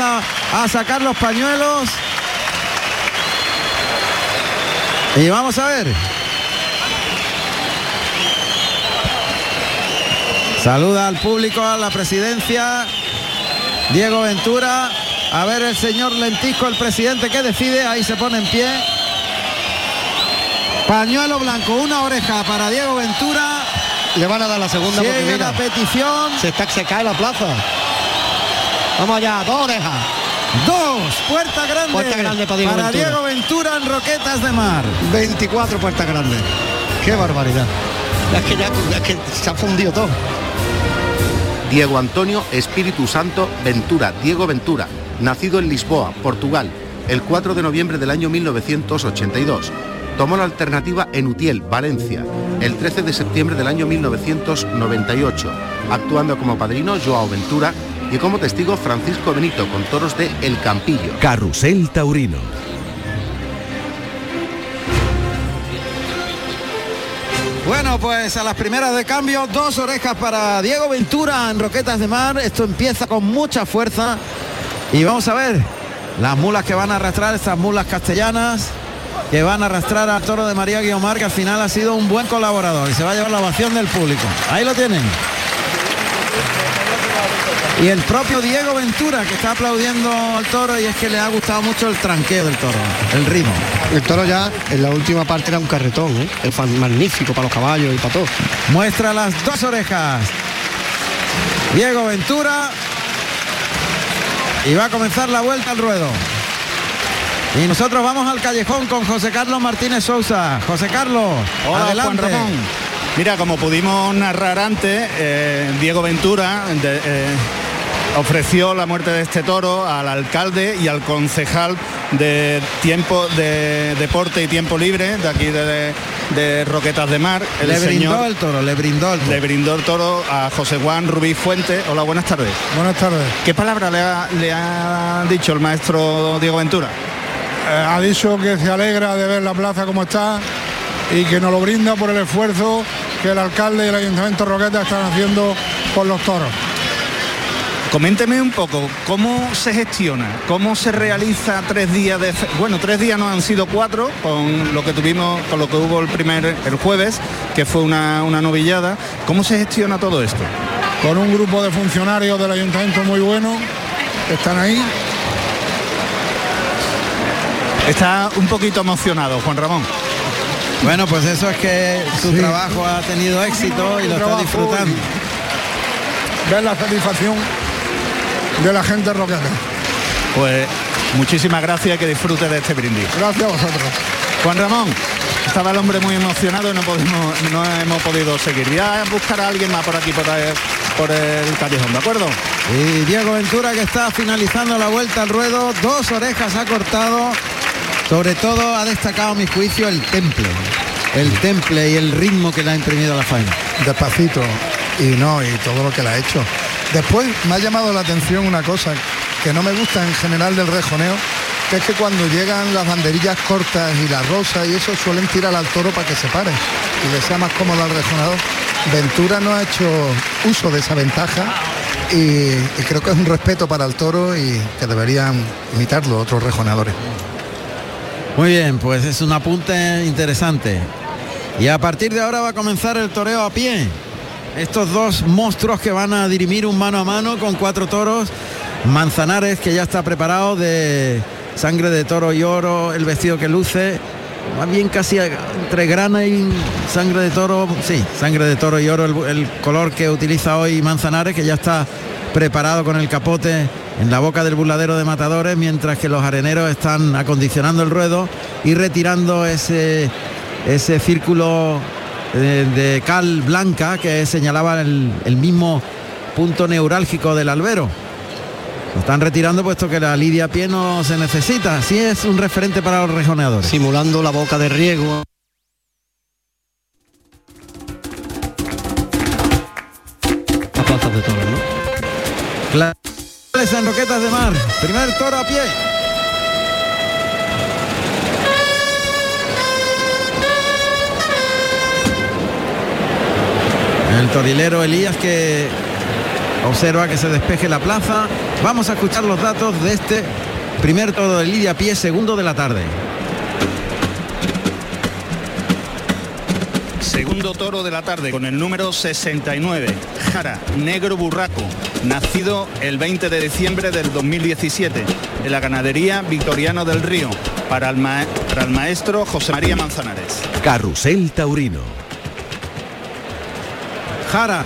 a sacar los pañuelos. Y vamos a ver. Saluda al público, a la presidencia. Diego Ventura. A ver el señor Lentisco, el presidente que decide. Ahí se pone en pie. Pañuelo blanco, una oreja para Diego Ventura. Le van a dar la segunda porque mira, la petición. se, está, se cae la plaza. Vamos allá, dos orejas. Dos, puerta grande. Puerta grande para Diego Ventura. Diego Ventura en Roquetas de Mar. 24 puertas grandes. Qué barbaridad. Es que ya es que se ha fundido todo. Diego Antonio Espíritu Santo Ventura, Diego Ventura, nacido en Lisboa, Portugal, el 4 de noviembre del año 1982. Tomó la alternativa en Utiel, Valencia, el 13 de septiembre del año 1998, actuando como padrino Joao Ventura y como testigo Francisco Benito con toros de El Campillo. Carrusel Taurino. Bueno, pues a las primeras de cambio, dos orejas para Diego Ventura en Roquetas de Mar. Esto empieza con mucha fuerza. Y vamos a ver las mulas que van a arrastrar, estas mulas castellanas, que van a arrastrar al toro de María Guiomar, que al final ha sido un buen colaborador y se va a llevar la ovación del público. Ahí lo tienen. Y el propio Diego Ventura, que está aplaudiendo al toro y es que le ha gustado mucho el tranqueo del toro, el ritmo. El toro ya en la última parte era un carretón, ¿eh? Es fan- magnífico para los caballos y para todo. Muestra las dos orejas. Diego Ventura. Y va a comenzar la vuelta al ruedo. Y nosotros vamos al callejón con José Carlos Martínez Sousa. José Carlos, Hola, adelante. Juan Ramón. Mira, como pudimos narrar antes, eh, Diego Ventura de- eh, ofreció la muerte de este toro al alcalde y al concejal de tiempo de deporte y tiempo libre de aquí de, de Roquetas de Mar. El Le brindó señor el toro, le brindó el toro. le brindó el toro a José Juan Rubí Fuente. Hola, buenas tardes. Buenas tardes. ¿Qué palabra le ha, le ha dicho el maestro Diego Ventura? Eh, ha dicho que se alegra de ver la plaza como está y que nos lo brinda por el esfuerzo que el alcalde y el ayuntamiento Roqueta están haciendo por los toros. Coménteme un poco cómo se gestiona, cómo se realiza tres días de fe- bueno tres días no han sido cuatro con lo que tuvimos, con lo que hubo el primer el jueves, que fue una, una novillada. ¿Cómo se gestiona todo esto? Con un grupo de funcionarios del ayuntamiento muy bueno, que están ahí. Está un poquito emocionado, Juan Ramón. Bueno, pues eso es que su Sí. trabajo ha tenido éxito y lo está disfrutando. Ver la satisfacción de la gente roqueta. Pues muchísimas gracias y que disfrute de este brindis. Gracias a vosotros. Juan Ramón, estaba el hombre muy emocionado y no, podemos, no hemos podido seguir. Voy a buscar a alguien más por aquí, por el, por el callejón, ¿de acuerdo? Y Diego Ventura que está finalizando la vuelta al ruedo, dos orejas ha cortado. Sobre todo ha destacado a mi juicio el temple. El temple y el ritmo que le ha imprimido a la faena. despacito y no, y todo lo que le ha hecho. Después me ha llamado la atención una cosa que no me gusta en general del rejoneo, que es que cuando llegan las banderillas cortas y la rosa y eso suelen tirar al toro para que se pare y le sea más cómodo al rejonador. Ventura no ha hecho uso de esa ventaja y, y creo que es un respeto para el toro y que deberían imitarlo otros rejonadores. Muy bien, pues es un apunte interesante. Y a partir de ahora va a comenzar el toreo a pie. Estos dos monstruos que van a dirimir un mano a mano con cuatro toros. Manzanares que ya está preparado de sangre de toro y oro, el vestido que luce. Más bien casi entre grana y sangre de toro. Sí, sangre de toro y oro, el, color que utiliza hoy Manzanares, que ya está preparado con el capote en la boca del burladero de matadores, mientras que los areneros están acondicionando el ruedo y retirando ese, ese círculo de, de cal blanca que señalaba el, el mismo punto neurálgico del albero. Lo están retirando puesto que la lidia a pie no se necesita. Así es un referente para los rejoneadores. Simulando la boca de riego. Las plazas de toros, ¿no? Claves en Roquetas de Mar. Primer toro a pie. El torilero Elías que observa que se despeje la plaza Vamos a escuchar los datos de este primer toro de Lidia pie, segundo de la tarde. Segundo toro de la tarde con el número 69, Jara, negro burraco, nacido el 20 de diciembre del 2017 en la ganadería Victoriano del Río, para el, ma- para el maestro José María Manzanares. Carrusel Taurino. Jara.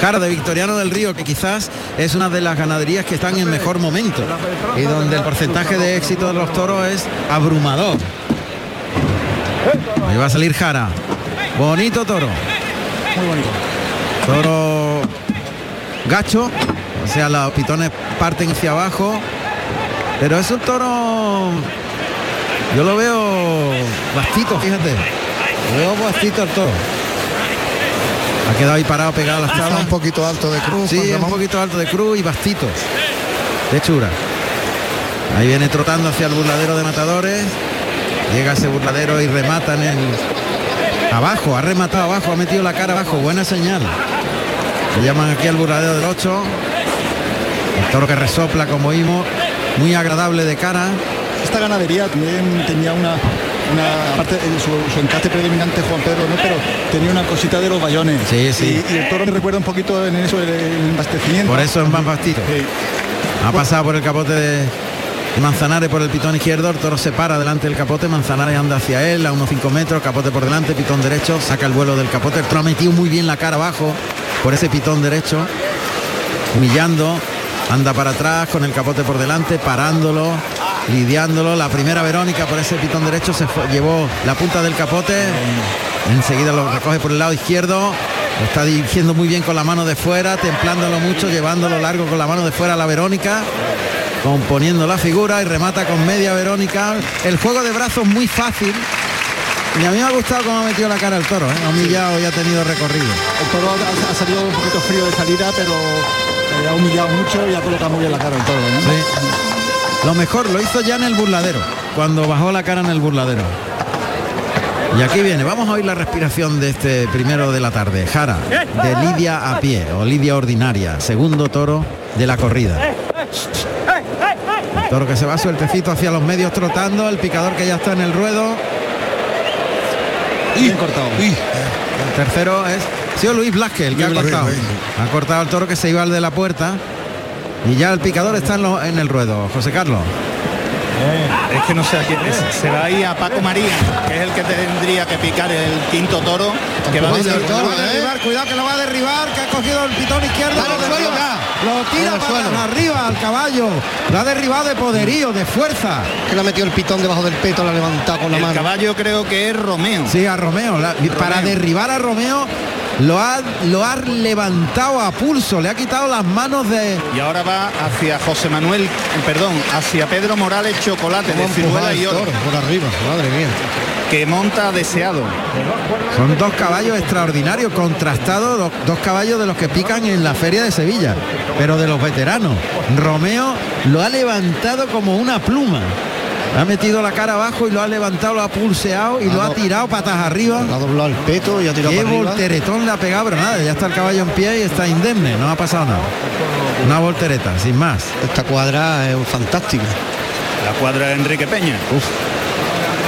Jara de Victoriano del Río, que quizás es una de las ganaderías que están en mejor momento y donde el porcentaje de éxito de los toros es abrumador. Ahí va a salir Jara. Bonito toro. Muy bonito. Toro gacho, o sea, los pitones parten hacia abajo, pero es un toro, yo lo veo bastito, fíjate, bastito el toro. Ha quedado ahí parado, pegado a las tablas. un poquito alto de cruz. Sí, un poquito alto de cruz y bastitos. De hechura. Ahí viene trotando hacia el burladero de matadores. Llega ese burladero y remata en el. Abajo, ha rematado abajo, ha metido la cara abajo. Buena señal. Le llaman aquí al burladero del 8. El toro que resopla como oímos. Muy agradable de cara. Esta ganadería también tenía una, una en su, su encate predominante Juan Pedro, ¿no? pero tenía una cosita de los bayones. Sí, sí. Y, y el toro me recuerda un poquito en eso el, el embastecimiento. Por eso es más bastito. Sí. Ha pasado por el capote de Manzanares por el pitón izquierdo, el toro se para delante del capote, Manzanares anda hacia él a unos 5 metros, capote por delante, pitón derecho, saca el vuelo del capote, el toro ha metido muy bien la cara abajo por ese pitón derecho, humillando, anda para atrás con el capote por delante, parándolo, lidiándolo, la primera Verónica por ese pitón derecho se fue- llevó la punta del capote, enseguida lo recoge por el lado izquierdo, lo está dirigiendo muy bien con la mano de fuera, templándolo mucho, llevándolo largo con la mano de fuera a la Verónica, componiendo la figura y remata con media Verónica. El juego de brazos muy fácil. Y a mí me ha gustado cómo ha metido la cara el toro, ¿eh? ha humillado y ha tenido recorrido. El toro ha, ha salido un poquito frío de salida, pero eh, ha humillado mucho y ha colocado muy bien la cara el toro. Sí. Lo mejor lo hizo ya en el burladero, cuando bajó la cara en el burladero. Y aquí viene, vamos a oír la respiración de este primero de la tarde. Jara, de Lidia a pie, o Lidia ordinaria, segundo toro de la corrida. El toro que se va sueltecito hacia los medios trotando, el picador que ya está en el ruedo. Bien cortado. El tercero es sido Luis Blasque el que ha cortado. Blasque. Ha cortado el toro que se iba al de la puerta. Y ya el picador está en, lo- en el ruedo, José Carlos. Es que no sé a quién es. Se va ahí a Paco María, que es el que tendría que picar el quinto toro, que va el a derribar, cuidado que lo va a derribar, que ha cogido el pitón izquierdo. Lo el suelo tira el para suelo. arriba al caballo. Lo ha derribado de poderío, de fuerza. Que le ha metido el pitón debajo del peto, lo ha levantado con la El mano. caballo creo que es Romeo. Sí, a Romeo. la- para derribar a Romeo lo ha, lo ha levantado a pulso, le ha quitado las manos de. Y ahora va hacia José Manuel, perdón, hacia Pedro Morales Chocolate de Ciruela y Oro, por arriba, madre mía. que monta deseado. Son dos caballos extraordinarios, contrastados, dos, dos caballos de los que pican en la feria de Sevilla, pero de los veteranos. Romeo lo ha levantado como una pluma. Ha metido la cara abajo y lo ha levantado, lo ha pulseado y lo ha do- tirado patas arriba. Ha doblado el peto y ha tirado Qué volteretón le ha pegado, pero nada, ya está el caballo en pie y está indemne, no ha pasado nada. Una voltereta, sin más. Esta cuadra es fantástica. La cuadra de Enrique Peña.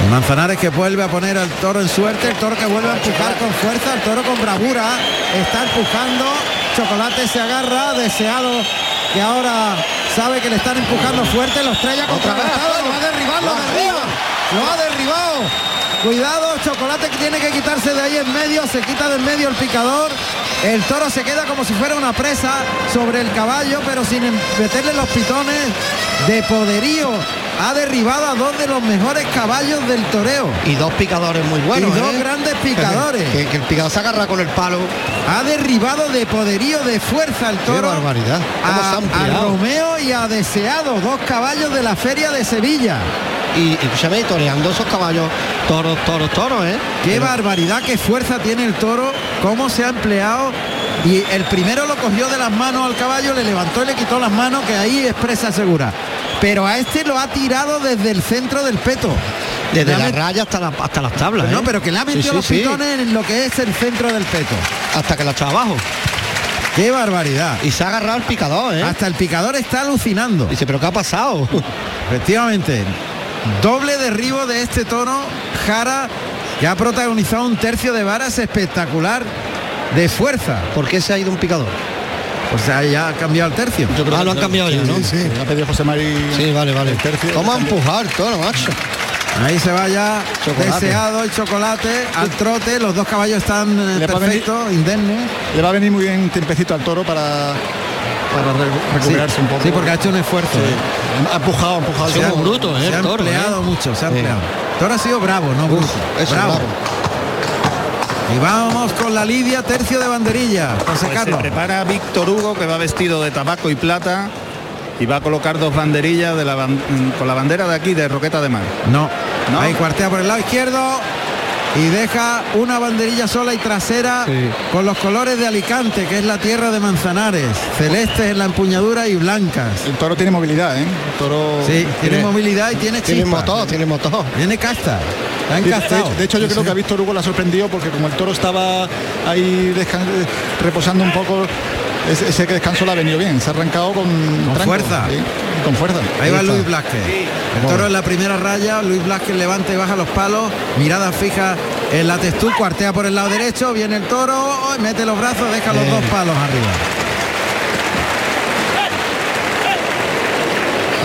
Y Manzanares que vuelve a poner al toro en suerte, el toro que vuelve a empujar con fuerza, el toro con bravura, está empujando, Chocolate se agarra, deseado que ahora sabe que le están empujando fuerte, lo estrella contra el lo va a derribar, lo derriba, lo ha derribado. Cuidado, Chocolate que tiene que quitarse de ahí en medio, se quita de en medio el picador. El toro se queda como si fuera una presa sobre el caballo, pero sin meterle los pitones de poderío. Ha derribado a dos de los mejores caballos del toreo. Y dos picadores muy buenos. Y dos ¿eh? grandes picadores. Que, que el picador se agarra con el palo. Ha derribado de poderío, de fuerza el Qué toro. barbaridad. ¿Cómo se ha A, a? Romeo y a Deseado, dos caballos de la feria de Sevilla. Y, y escúchame, toreando esos caballos, toros, toros, toros, ¿eh? Qué Pero- barbaridad, qué fuerza tiene el toro, cómo se ha empleado. Y el primero lo cogió de las manos al caballo, le levantó y le quitó las manos, que ahí es presa segura. Pero a este lo ha tirado desde el centro del peto. Desde la met- raya hasta, la, hasta las tablas. No, ¿eh? pero que le ha metido sí, los sí. pitones en lo que es el centro del peto. Hasta que la echa abajo. Qué barbaridad. Y se ha agarrado el picador, ¿eh? Hasta el picador está alucinando. Dice, pero ¿qué ha pasado? Efectivamente. Doble derribo de este toro. Jara que ha protagonizado un tercio de varas espectacular de fuerza. ¿Por qué se ha ido un picador? O sea, ya ha cambiado el tercio. Yo creo ah, lo han cambiado ya, ¿no? Sí, sí. Ha pedido José María. Sí, vale, vale. El tercio. ¿Cómo a empujar toro, macho? Ahí se va ya Chocolate. deseado el chocolate al trote. Los dos caballos están eh, perfectos, indemnes. Le va a venir muy bien tiempecito al toro para, para re- recuperarse Sí, un poco. sí, porque ha hecho un esfuerzo. Sí. Ha empujado, ha empujado. Bruto, ¿eh? Se ha el toro, empleado ¿eh? mucho, se ha Sí. empleado. Toro ha sido bravo, no. Eso, bravo. bravo. Y vamos con la Lidia, tercio de banderilla. José Pues se Carlos. prepara Víctor Hugo que va vestido de tabaco y plata y va a colocar dos banderillas de la ban- con la bandera de aquí de Roqueta de Mar. No. No. Ahí cuartea por el lado izquierdo y deja una banderilla sola y trasera Sí. con los colores de Alicante, que es la tierra de Manzanares. Celestes en la empuñadura y blancas. El toro tiene movilidad, ¿eh? El toro Sí, tiene movilidad y tiene Tiene chispa. motor, tiene motor. Tiene casta. De, hecho- de hecho, yo creo que a Víctor Hugo la sorprendió porque como el toro estaba ahí descan- reposando un poco, ese, ese descanso le ha venido bien. Se ha arrancado con, tranco, fuerza. sí, con fuerza. Ahí va está. Luis Blasquez. El toro en la primera raya, Luis Blasquez levanta y baja los palos, mirada fija en la textura, cuartea por el lado derecho, viene el toro, mete los brazos, deja los dos palos arriba.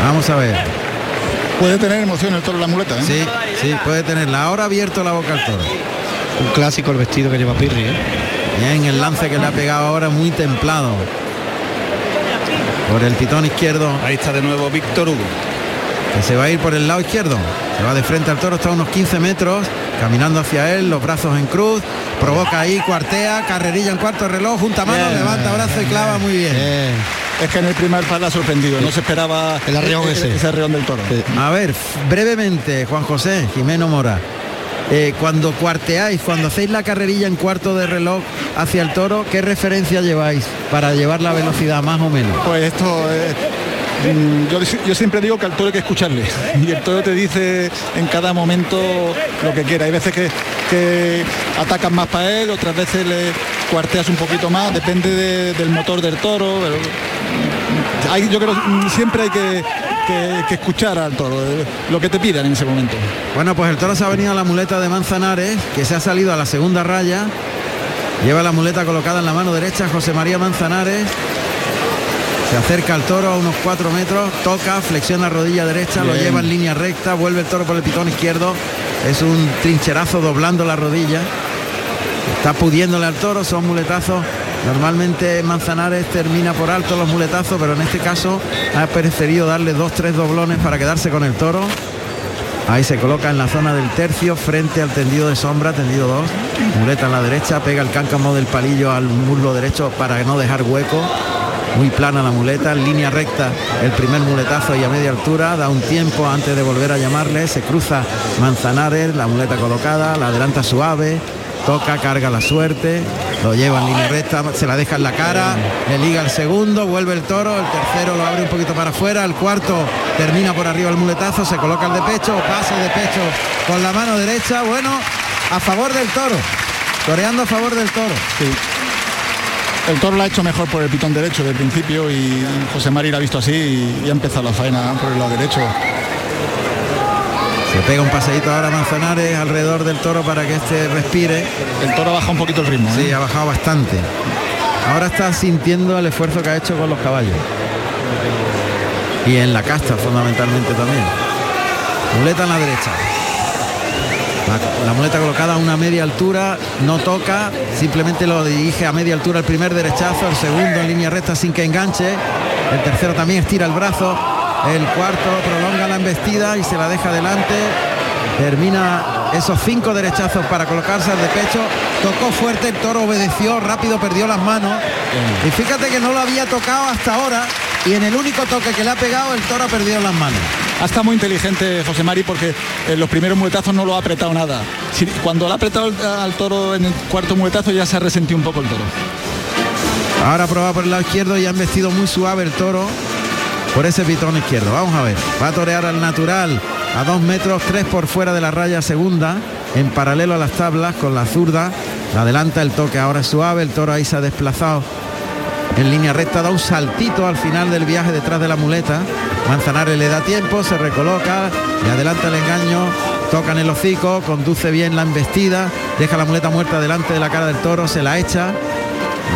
Vamos a ver. Puede tener emoción el toro la muleta, ¿eh? Sí, sí, puede tenerla. Ahora abierto la boca al toro. Un clásico el vestido que lleva Pirri, ¿eh? Bien, el lance que le ha pegado ahora muy templado. Por el pitón izquierdo, Ahí está de nuevo Víctor Hugo. que se va a ir por el lado izquierdo. Se va de frente al toro, está a unos 15 metros, caminando hacia él, los brazos en cruz, provoca ahí, cuartea, carrerilla en cuarto reloj, junta Bien. levanta brazo y clava muy bien. Es que en el primer par la ha sorprendido. No se esperaba El arreón e- e- ese. ese arreón del toro. A ver, brevemente, Juan José, Jimeno Mora. eh, cuando cuarteáis, cuando hacéis la carrerilla en cuarto de reloj hacia el toro, ¿qué referencia lleváis para llevar la velocidad más o menos? Pues esto, eh, mm, yo, yo siempre digo que al toro hay que escucharle. Y el toro te dice en cada momento lo que quiera. Hay veces que, que atacas más para él, otras veces le cuarteas un poquito más, depende de- del motor del toro. pero, hay- yo creo que siempre hay que, que- que escuchar al toro, eh, lo que te pidan en ese momento. Bueno, pues el toro se ha venido a la muleta de Manzanares, que se ha salido a la segunda raya. Lleva la muleta colocada en la mano derecha José María Manzanares. Se acerca al toro a unos 4 metros, toca, flexiona rodilla derecha, lo lleva en línea recta, vuelve el toro por el pitón izquierdo. Es un trincherazo doblando la rodilla. Está pudiéndole al toro, son muletazos. Normalmente Manzanares termina por alto los muletazos, pero en este caso ha preferido darle dos, tres doblones para quedarse con el toro. Ahí se coloca en la zona del tercio, frente al tendido de sombra, tendido 2. Muleta en la derecha, pega el cáncamo del palillo al muslo derecho para no dejar hueco. Muy plana la muleta, en línea recta el primer muletazo y a media altura, da un tiempo antes de volver a llamarle, se cruza Manzanares, la muleta colocada, la adelanta suave, toca, carga la suerte, lo lleva en línea recta, se la deja en la cara, le liga el segundo, vuelve el toro, el tercero lo abre un poquito para afuera, el cuarto termina por arriba el muletazo, se coloca el de pecho, pase de pecho con la mano derecha, bueno, a favor del toro, toreando a favor del toro. El toro lo ha hecho mejor por el pitón derecho de principio y José Mari lo ha visto así y ha empezado la faena por el lado derecho. Se pega un paseíto ahora Manzanares alrededor del toro para que este respire. El toro baja un poquito el ritmo. ¿eh? Sí, ha bajado bastante. Ahora está sintiendo el esfuerzo que ha hecho con los caballos. Y en la casta fundamentalmente también. Muleta en la derecha. La, la muleta colocada a una media altura, no toca, simplemente lo dirige a media altura el primer derechazo, el segundo en línea recta sin que enganche, el tercero también estira el brazo, el cuarto prolonga la embestida y se la deja adelante, termina esos cinco derechazos para colocarse al de pecho, tocó fuerte, el toro obedeció, rápido perdió las manos y fíjate que no lo había tocado hasta ahora y en el único toque que le ha pegado el toro ha perdido las manos. Ha estado muy inteligente José Mari porque en los primeros muletazos no lo ha apretado nada. Cuando le ha apretado al, al toro en el cuarto muletazo ya se ha resentido un poco el toro. Ahora prueba por el lado izquierdo y han vestido muy suave el toro por ese pitón izquierdo. Vamos a ver. Va a torear al natural. A dos metros, tres por fuera de la raya segunda, en paralelo a las tablas con la zurda. La adelanta el toque. Ahora es suave, el toro ahí se ha desplazado en línea recta, da un saltito al final del viaje detrás de la muleta. Manzanares le da tiempo, se recoloca, le adelanta el engaño, toca en el hocico, conduce bien la embestida, deja la muleta muerta delante de la cara del toro, se la echa,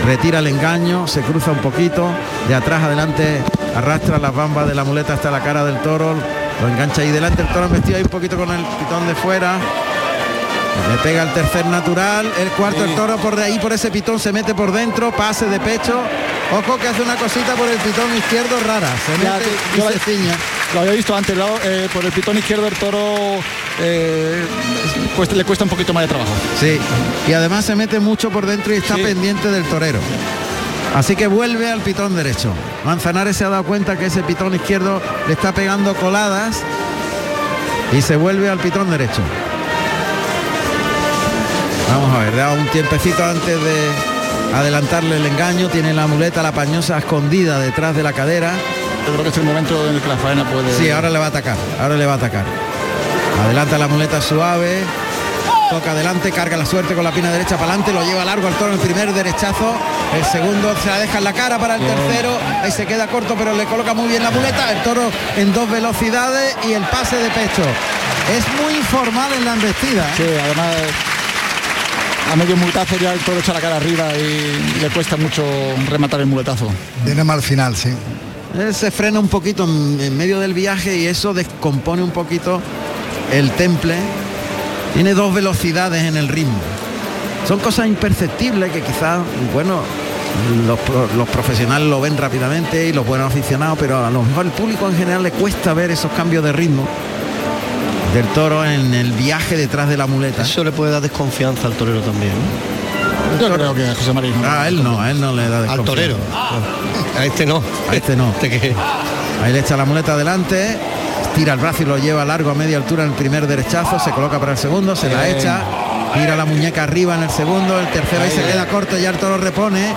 retira el engaño, se cruza un poquito, de atrás adelante arrastra las bambas de la muleta hasta la cara del toro, lo engancha ahí delante, el toro vestido ahí un poquito con el pitón de fuera, le pega el tercer natural, el cuarto el toro por de ahí por ese pitón se mete por dentro, pase de pecho. Ojo que hace una cosita por el pitón izquierdo rara, se Ya, mete que- y yo- se ciña. Lo había visto antes, lo- eh, por el pitón izquierdo el toro eh, cuesta- le cuesta un poquito más de trabajo. Sí, y además se mete mucho por dentro y está Sí. pendiente del torero. Así que vuelve al pitón derecho. Manzanares se ha dado cuenta que ese pitón izquierdo le está pegando coladas y se vuelve al pitón derecho. Vamos a ver, da un tiempecito antes de adelantarle el engaño, tiene la muleta, la pañosa escondida detrás de la cadera. Yo creo que es el momento en el que la faena puede. Sí, ahora le va a atacar, ahora le va a atacar. Adelanta la muleta suave, toca adelante, carga la suerte con la pina derecha para adelante, lo lleva largo al toro en el primer derechazo, el segundo se la deja en la cara para el tercero, ahí se queda corto pero le coloca muy bien la muleta, el toro en dos velocidades y el pase de pecho. Es muy informal en la embestida. ¿eh? Sí, además a medio muletazo ya el toro echa la cara arriba y le cuesta mucho rematar el muletazo. Viene mal final, sí. Él se frena un poquito en, en medio del viaje y eso descompone un poquito el temple. Tiene dos velocidades en el ritmo. Son cosas imperceptibles que quizás, bueno, los, los profesionales lo ven rápidamente y los buenos aficionados, pero a lo mejor el público en general le cuesta ver esos cambios de ritmo del toro en el viaje detrás de la muleta. Eso le puede dar desconfianza al torero también. ¿no? Yo creo que a José María. A él no, a él no le da Al desconfianza. torero. A este no. A este no. Este que- Ahí le echa la muleta adelante, tira el brazo y lo lleva largo a media altura en el primer derechazo, se coloca para el segundo, se la echa, tira la muñeca arriba en el segundo, el tercero ahí se queda corto, ya el toro repone,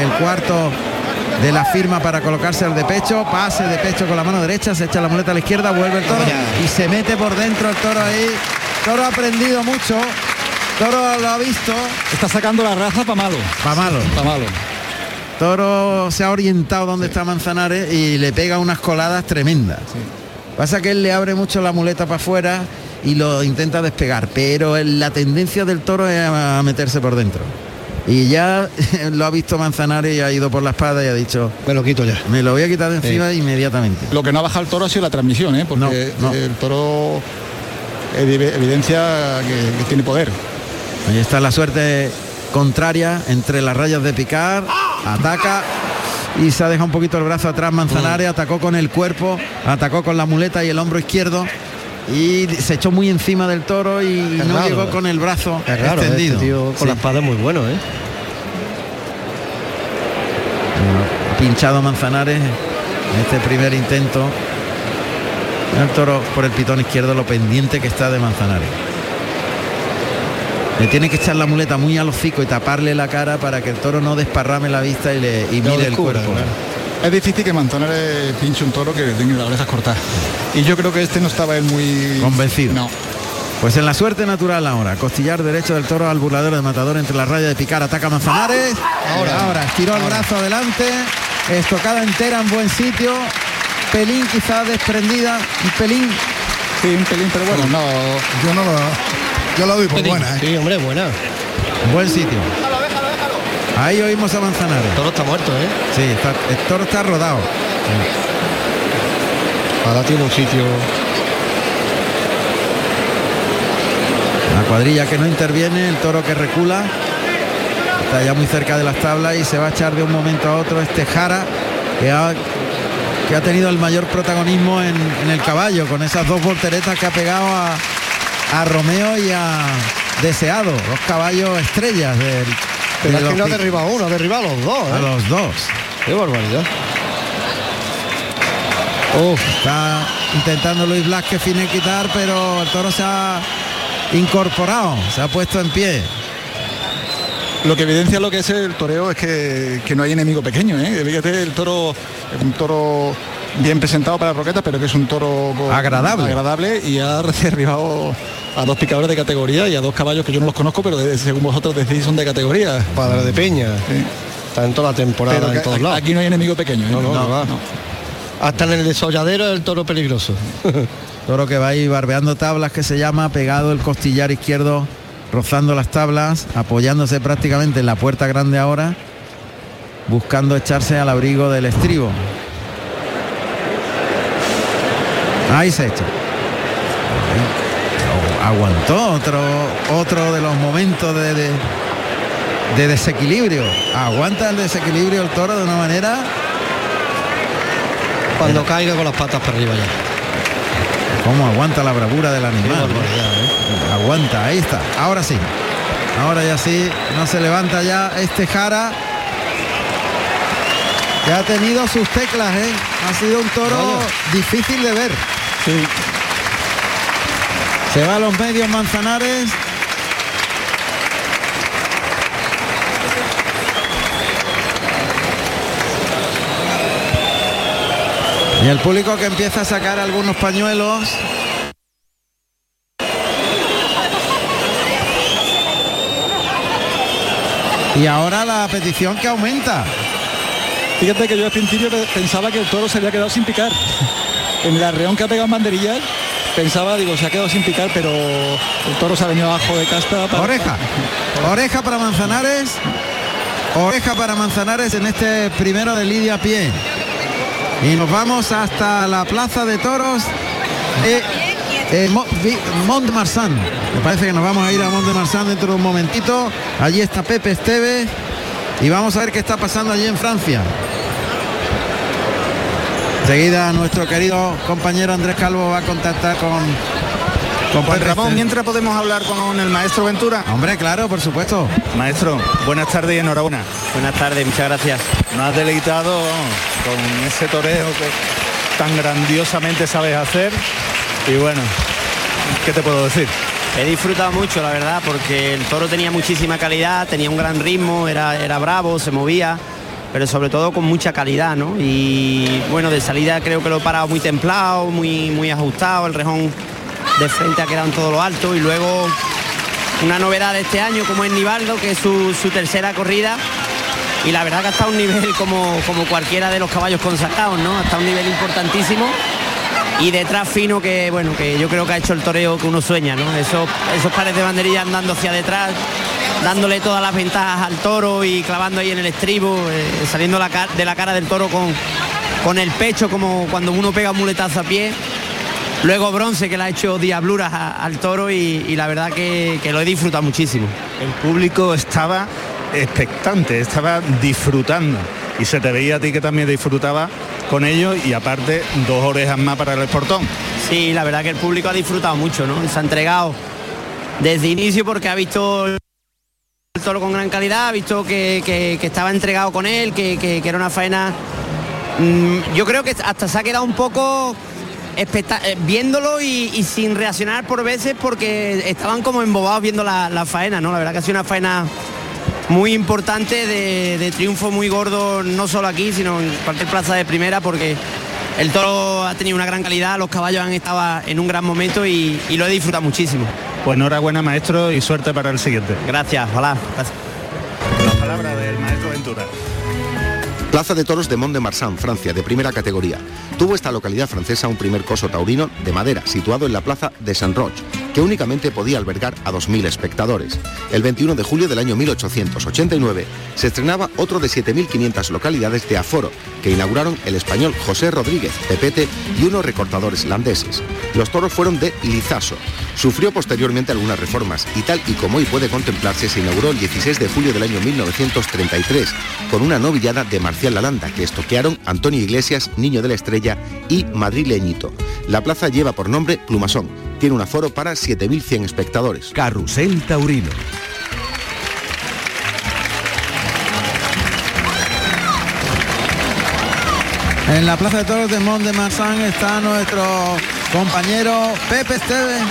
el cuarto de la firma para colocarse al de pecho, pase de pecho con la mano derecha, se echa la muleta a la izquierda, vuelve el toro y se mete por dentro el toro ahí. Toro ha aprendido mucho, Toro lo ha visto, Está sacando la raza para malo. va malo. Para malo. Toro se ha orientado donde está Manzanares y le pega unas coladas tremendas. Pasa que él le abre mucho la muleta para afuera y lo intenta despegar, pero la tendencia del toro es a meterse por dentro. Y ya lo ha visto Manzanares y ha ido por la espada y ha dicho, Me lo quito ya. me lo voy a quitar de encima inmediatamente. Lo que no ha bajado el toro ha sido la transmisión, ¿eh? porque No, no. el toro evi- evidencia que, que tiene poder. Ahí está la suerte contraria entre las rayas de picar, ataca y se ha dejado un poquito el brazo atrás Manzanares, atacó con el cuerpo, atacó con la muleta y el hombro izquierdo y se echó muy encima del toro y Es no raro, llegó ¿eh? con el brazo raro, ¿eh? extendido. Este tío con Sí. la espada es muy bueno, ¿eh? pinchado Manzanares en este primer intento. El toro por el pitón izquierdo lo pendiente que está de Manzanares. Le tiene que echar la muleta muy al hocico y taparle la cara para que el toro no desparrame la vista y le y mire el cuerpo. Es difícil que Manzanares pinche un toro que tenga las orejas cortadas. Y yo creo que este no estaba él muy Convencido. No. Pues en la suerte natural ahora, costillar derecho del toro al burladero de matador entre la raya de picar, ataca Manzanares. Ahora, ahora, estiró el brazo adelante, estocada entera en buen sitio, pelín quizá desprendida, un pelín Sí, un pelín, pero bueno, no. Yo no lo, yo lo doy por buena, ¿eh? Sí, hombre, buena. en buen sitio. Ahí oímos a Manzanares. El toro está muerto, ¿eh? Sí, está- el toro está rodado. Ahora tiene un sitio. La cuadrilla que no interviene, el toro que recula. Está ya muy cerca de las tablas y se va a echar de un momento a otro este Jara que ha, que ha tenido el mayor protagonismo en, en el caballo con esas dos volteretas que ha pegado a, a Romeo y a Deseado, dos caballos estrellas del, Pero de es los que no ha derribado a uno, ha derribado a los dos, a ¿eh? los dos. Qué barbaridad. Está intentando Luis Blasque quitar, pero el toro se ha incorporado, se ha puesto en pie. Lo que evidencia lo que es el toreo es que, que no hay enemigo pequeño, ¿eh? Fíjate, el toro es un toro bien presentado para Roqueta, pero que es un toro co- Agradable. agradable y ha derribado a dos picadores de categoría y a dos caballos que yo no los conozco, pero de- según vosotros decís son de categoría. Padre de Peña. Sí. está en toda la temporada, Pero en que todos aquí- lados. aquí no hay enemigo pequeño. ¿eh? No, no, No, no. Hasta en el desolladero es el toro peligroso. Toro que va ahí barbeando tablas que se llama, pegado el costillar izquierdo, rozando las tablas, apoyándose prácticamente en la puerta grande ahora, buscando echarse al abrigo del estribo. Ahí se echa. Aguantó otro, otro de los momentos de, de- de desequilibrio. Aguanta el desequilibrio el toro de una manera Cuando caiga con las patas para arriba ya. ¿Cómo aguanta la bravura del animal? ¿eh? Aguanta, ahí está. Ahora sí. Ahora ya sí. No se levanta ya este Jara. Que ha tenido sus teclas, ¿eh? Ha sido un toro difícil de ver. Se va a los medios Manzanares. Y el público que empieza a sacar algunos pañuelos. Y ahora la petición que aumenta. Fíjate que yo al principio pe- pensaba que el toro se había quedado sin picar. En el arreón que ha pegado en banderillas, pensaba, digo, se ha quedado sin picar, pero el toro se ha venido abajo de casta. Oreja. Oreja para Manzanares. Oreja para Manzanares en este primero de Lidia a pie. Y nos vamos hasta la plaza de toros de Mo- Vi- Mont-de-Marsan. Me parece que nos vamos a ir a Mont-de-Marsan dentro de un momentito. Allí está Pepe Esteves. Y vamos a ver qué está pasando allí en Francia. Enseguida nuestro querido compañero Andrés Calvo va a contactar con, con Pues Ramón, mientras podemos hablar con el maestro Ventura. Hombre, claro, por supuesto. Maestro, buenas tardes y enhorabuena. Buenas tardes, muchas gracias. Nos has deleitado con ese toreo que tan grandiosamente sabes hacer. Y bueno, ¿qué te puedo decir? He disfrutado mucho, la verdad, porque el toro tenía muchísima calidad, tenía un gran ritmo, era, era bravo, se movía, pero sobre todo con mucha calidad, ¿no? Y bueno, de salida creo que lo he parado muy templado, muy, muy ajustado, el rejón de frente ha quedado en todo lo alto y luego una novedad de este año como es Nivaldo, que es su, su tercera corrida. Y la verdad que hasta un nivel como, como cualquiera de los caballos consagrados, ¿no? Hasta un nivel importantísimo y detrás fino que bueno que yo creo que ha hecho el toreo que uno sueña no esos esos pares de banderilla andando hacia detrás dándole todas las ventajas al toro y clavando ahí en el estribo eh, saliendo la de la cara del toro con con el pecho como cuando uno pega un muletazo a pie luego bronce que le ha hecho diabluras a- al toro y, y la verdad que, que lo he disfrutado muchísimo El público estaba expectante, estaba disfrutando. Y se te veía a ti que también disfrutaba con ello y aparte dos orejas más para el esportón. Sí, la verdad que el público ha disfrutado mucho, ¿no? Se ha entregado desde inicio porque ha visto el toro con gran calidad, ha visto que, que- estaba entregado con él, que, que- era una faena. mm, yo creo que hasta se ha quedado un poco eh, viéndolo y, sin reaccionar por veces porque estaban como embobados viendo la, la faena, ¿no? La verdad que ha sido una faena muy importante de, de triunfo muy gordo, no solo aquí, sino en cualquier plaza de primera, porque el toro ha tenido una gran calidad, los caballos han estado en un gran momento y, y lo he disfrutado muchísimo. Pues enhorabuena maestro y suerte para el siguiente. Gracias, ojalá. Gracias. La palabra del maestro Ventura. Plaza de Toros de Mont-de-Marsan, Francia, de primera categoría. Tuvo esta localidad francesa un primer coso taurino de madera, situado en la plaza de Saint-Roch, que únicamente podía albergar a 2.000 espectadores. El 21 de julio del año 1889 se estrenaba otro de 7.500 localidades de aforo, que inauguraron el español José Rodríguez, Pepete y unos recortadores holandeses. Los toros fueron de Lizaso. Sufrió posteriormente algunas reformas y tal y como hoy puede contemplarse, se inauguró el 16 de julio del año 1933 con una novillada de Marcial Lalanda que estoquearon Antonio Iglesias, Niño de la Estrella y Madrileñito. La plaza lleva por nombre Plumasón. Tiene un aforo para 7.100 espectadores. Carrusel Taurino. En la Plaza de Toros de Mont de Marsan está nuestro compañero Pepe Esteves.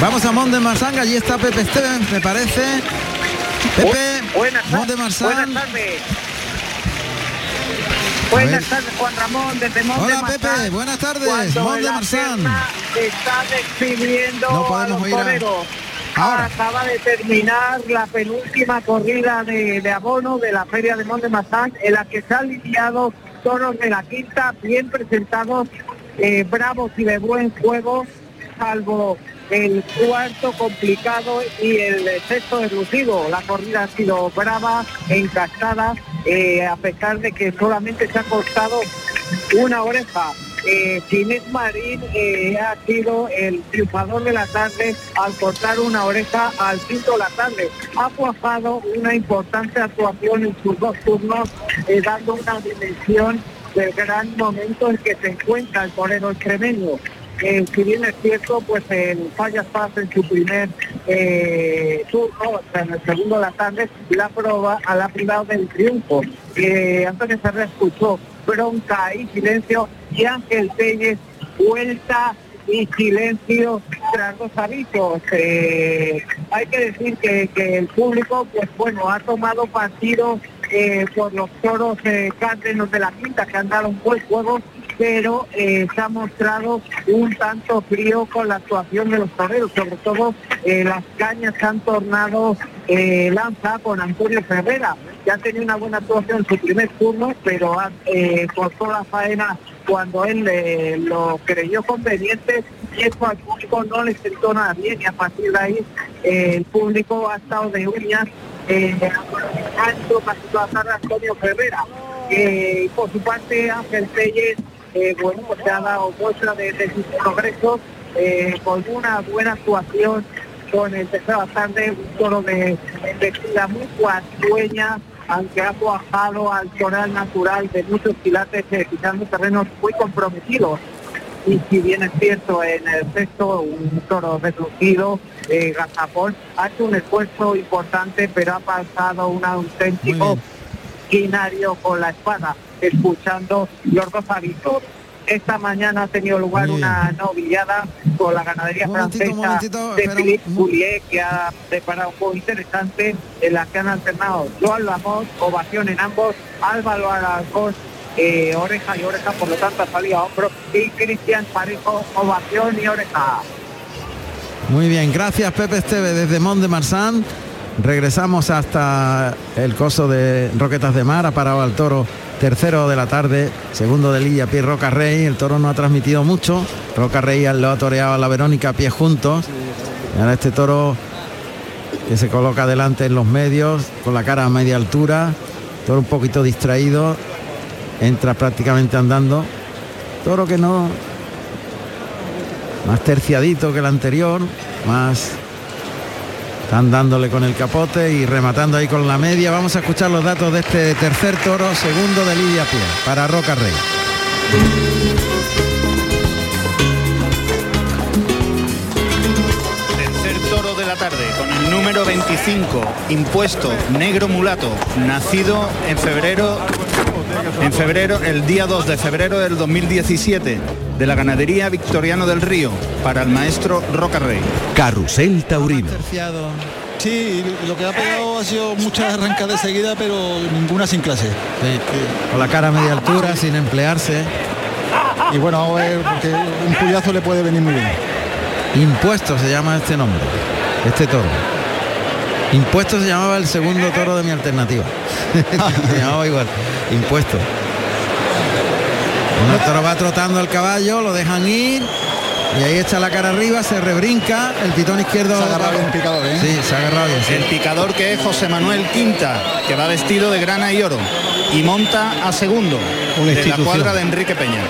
Vamos a Mont de Marsan, allí está Pepe Esteves, me parece. Pepe, Buenas Mont de. Marsan. Buenas tardes. Buenas tardes, Juan Ramón, desde Mont de Hola Pepe, buenas tardes, cuando Mont de la Marsan. pierna Está despidiendo No a podemos los a- toreros. Acaba de terminar la penúltima corrida de, de abono de la Feria de Monte Mazán, en la que se han lidiado toros de la quinta, bien presentados, eh, bravos y de buen juego, salvo el cuarto complicado y el sexto deslucido. La corrida ha sido brava, encastada, eh, a pesar de que solamente se ha costado una oreja. Eh, Marín eh, ha sido el triunfador de la tarde al cortar una oreja al quinto de la tarde. Ha cuajado una importante actuación en sus dos turnos, eh, dando una dimensión del gran momento en que se encuentra el torero extremeño. Eh, si bien es cierto, pues el Fallas Paz en su primer eh, turno, o sea, en el segundo de la tarde, la prueba a la privado del triunfo. Eh, Antonio Ferrer escuchó bronca y silencio y Ángel Telles vuelta y silencio tras los avisos. Eh, hay que decir que, que el público, pues bueno, ha tomado partido eh, por los toros eh, cárdenos de la quinta que han dado un buen juego pero eh, se ha mostrado un tanto frío con la actuación de los toreros, sobre todo eh, las cañas se han tornado eh, lanza con Antonio Ferrera, que ha tenido una buena actuación en su primer turno, pero cortó la faena cuando él lo creyó conveniente y eso al público no le sentó nada bien y a partir de ahí el público ha estado de uñas eh, para situar a Antonio Ferrera. Por su parte Ángel Telles eh, bueno, se ha dado muestra de, sus progresos eh, con una buena actuación con el tercero tarde, un toro de, de estila muy cuartueña, aunque ha cuajado al toral natural de muchos pilates eh, pisando terrenos muy comprometidos. Y si bien es cierto, en el sexto, un toro reducido, eh, ha hecho un esfuerzo importante, pero ha pasado un auténtico quinario con la espada, escuchando los dos avisos. Esta mañana ha tenido lugar una novillada con la ganadería momentito, francesa momentito, de Philippe Boulier, que ha preparado un juego interesante en la que han alternado Joan Lamos, ovación en ambos, Álvaro Alarcón, eh, oreja y oreja, por lo tanto ha salido a hombro, y Cristian Parejo, ovación y oreja. Muy bien, gracias Pepe Esteve desde Mont de Marsan. Regresamos hasta el coso de Roquetas de Mar, ha parado al toro tercero de la tarde, segundo de Lilla, pie Roca Rey, el toro no ha transmitido mucho, Roca Rey lo ha toreado a la Verónica pie juntos, ahora este toro que se coloca delante en los medios, con la cara a media altura, toro un poquito distraído, entra prácticamente andando, toro que no, más terciadito que el anterior, más están dándole con el capote y rematando ahí con la media. Vamos a escuchar los datos de este tercer toro, segundo de Lidia Pie, para Roca Rey. Tercer toro de la tarde con el número 25, impuesto negro mulato, nacido en febrero, en febrero, el día 2 de febrero del 2017, de la ganadería Victoriano del Río, para el maestro Roca Rey. Carrusel Taurino. Sí, lo que ha pegado ha sido muchas arrancadas de seguida, pero ninguna sin clase. Con la cara a media altura, sin emplearse. Y bueno, vamos a ver, porque un puyazo le puede venir muy bien. Impuesto se llama este nombre, este toro. Impuesto se llamaba el segundo toro de mi alternativa. se llamaba igual. Impuesto. El toro va trotando al caballo, lo dejan ir. Y ahí está la cara arriba, se rebrinca, el pitón izquierdo. Se ha agarrado bien el picador, ¿eh? Sí, se ha agarrado bien. sí. El picador que es José Manuel Quinta, que va vestido de grana y oro y monta a segundo Una de la cuadra de Enrique Peña.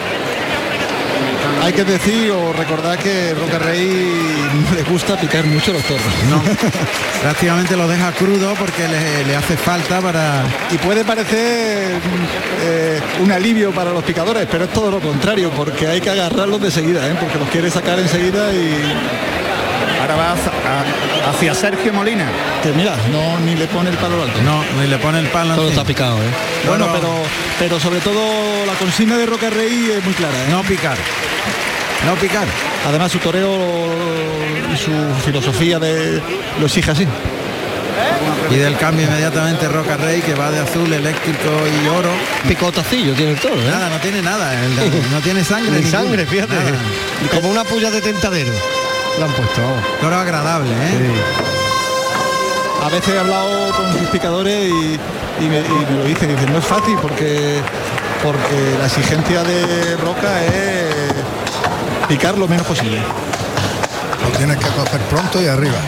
Hay que decir o recordar que Roca Rey no le gusta picar mucho los toros. No, prácticamente lo deja crudo porque le, le hace falta para... Y puede parecer eh, un alivio para los picadores, pero es todo lo contrario, porque hay que agarrarlos de seguida, ¿eh? porque los quiere sacar enseguida y Ahora va hacia, Sergio Molina. que mira, no ni le pone el palo al alto. No, ni le pone el palo Todo está picado, ¿eh? Bueno, No, no. pero pero sobre todo la consigna de Roca Rey es muy clara. ¿eh? No picar. No picar. Además su toreo y su filosofía de lo exige así. Y del cambio inmediatamente Roca Rey que va de azul, eléctrico y oro. Picotacillo tiene el toro, ¿eh? Nada, no tiene nada. no tiene sangre. Ni sangre, fíjate. Nada. Y como una puya de tentadero. le han puesto. Toro agradable, ¿eh? A veces he hablado con mis picadores y, y me, y me lo dicen, dicen, no es fácil porque, porque la exigencia de Roca es picar lo menos posible. Lo tienes que coger pronto y arriba.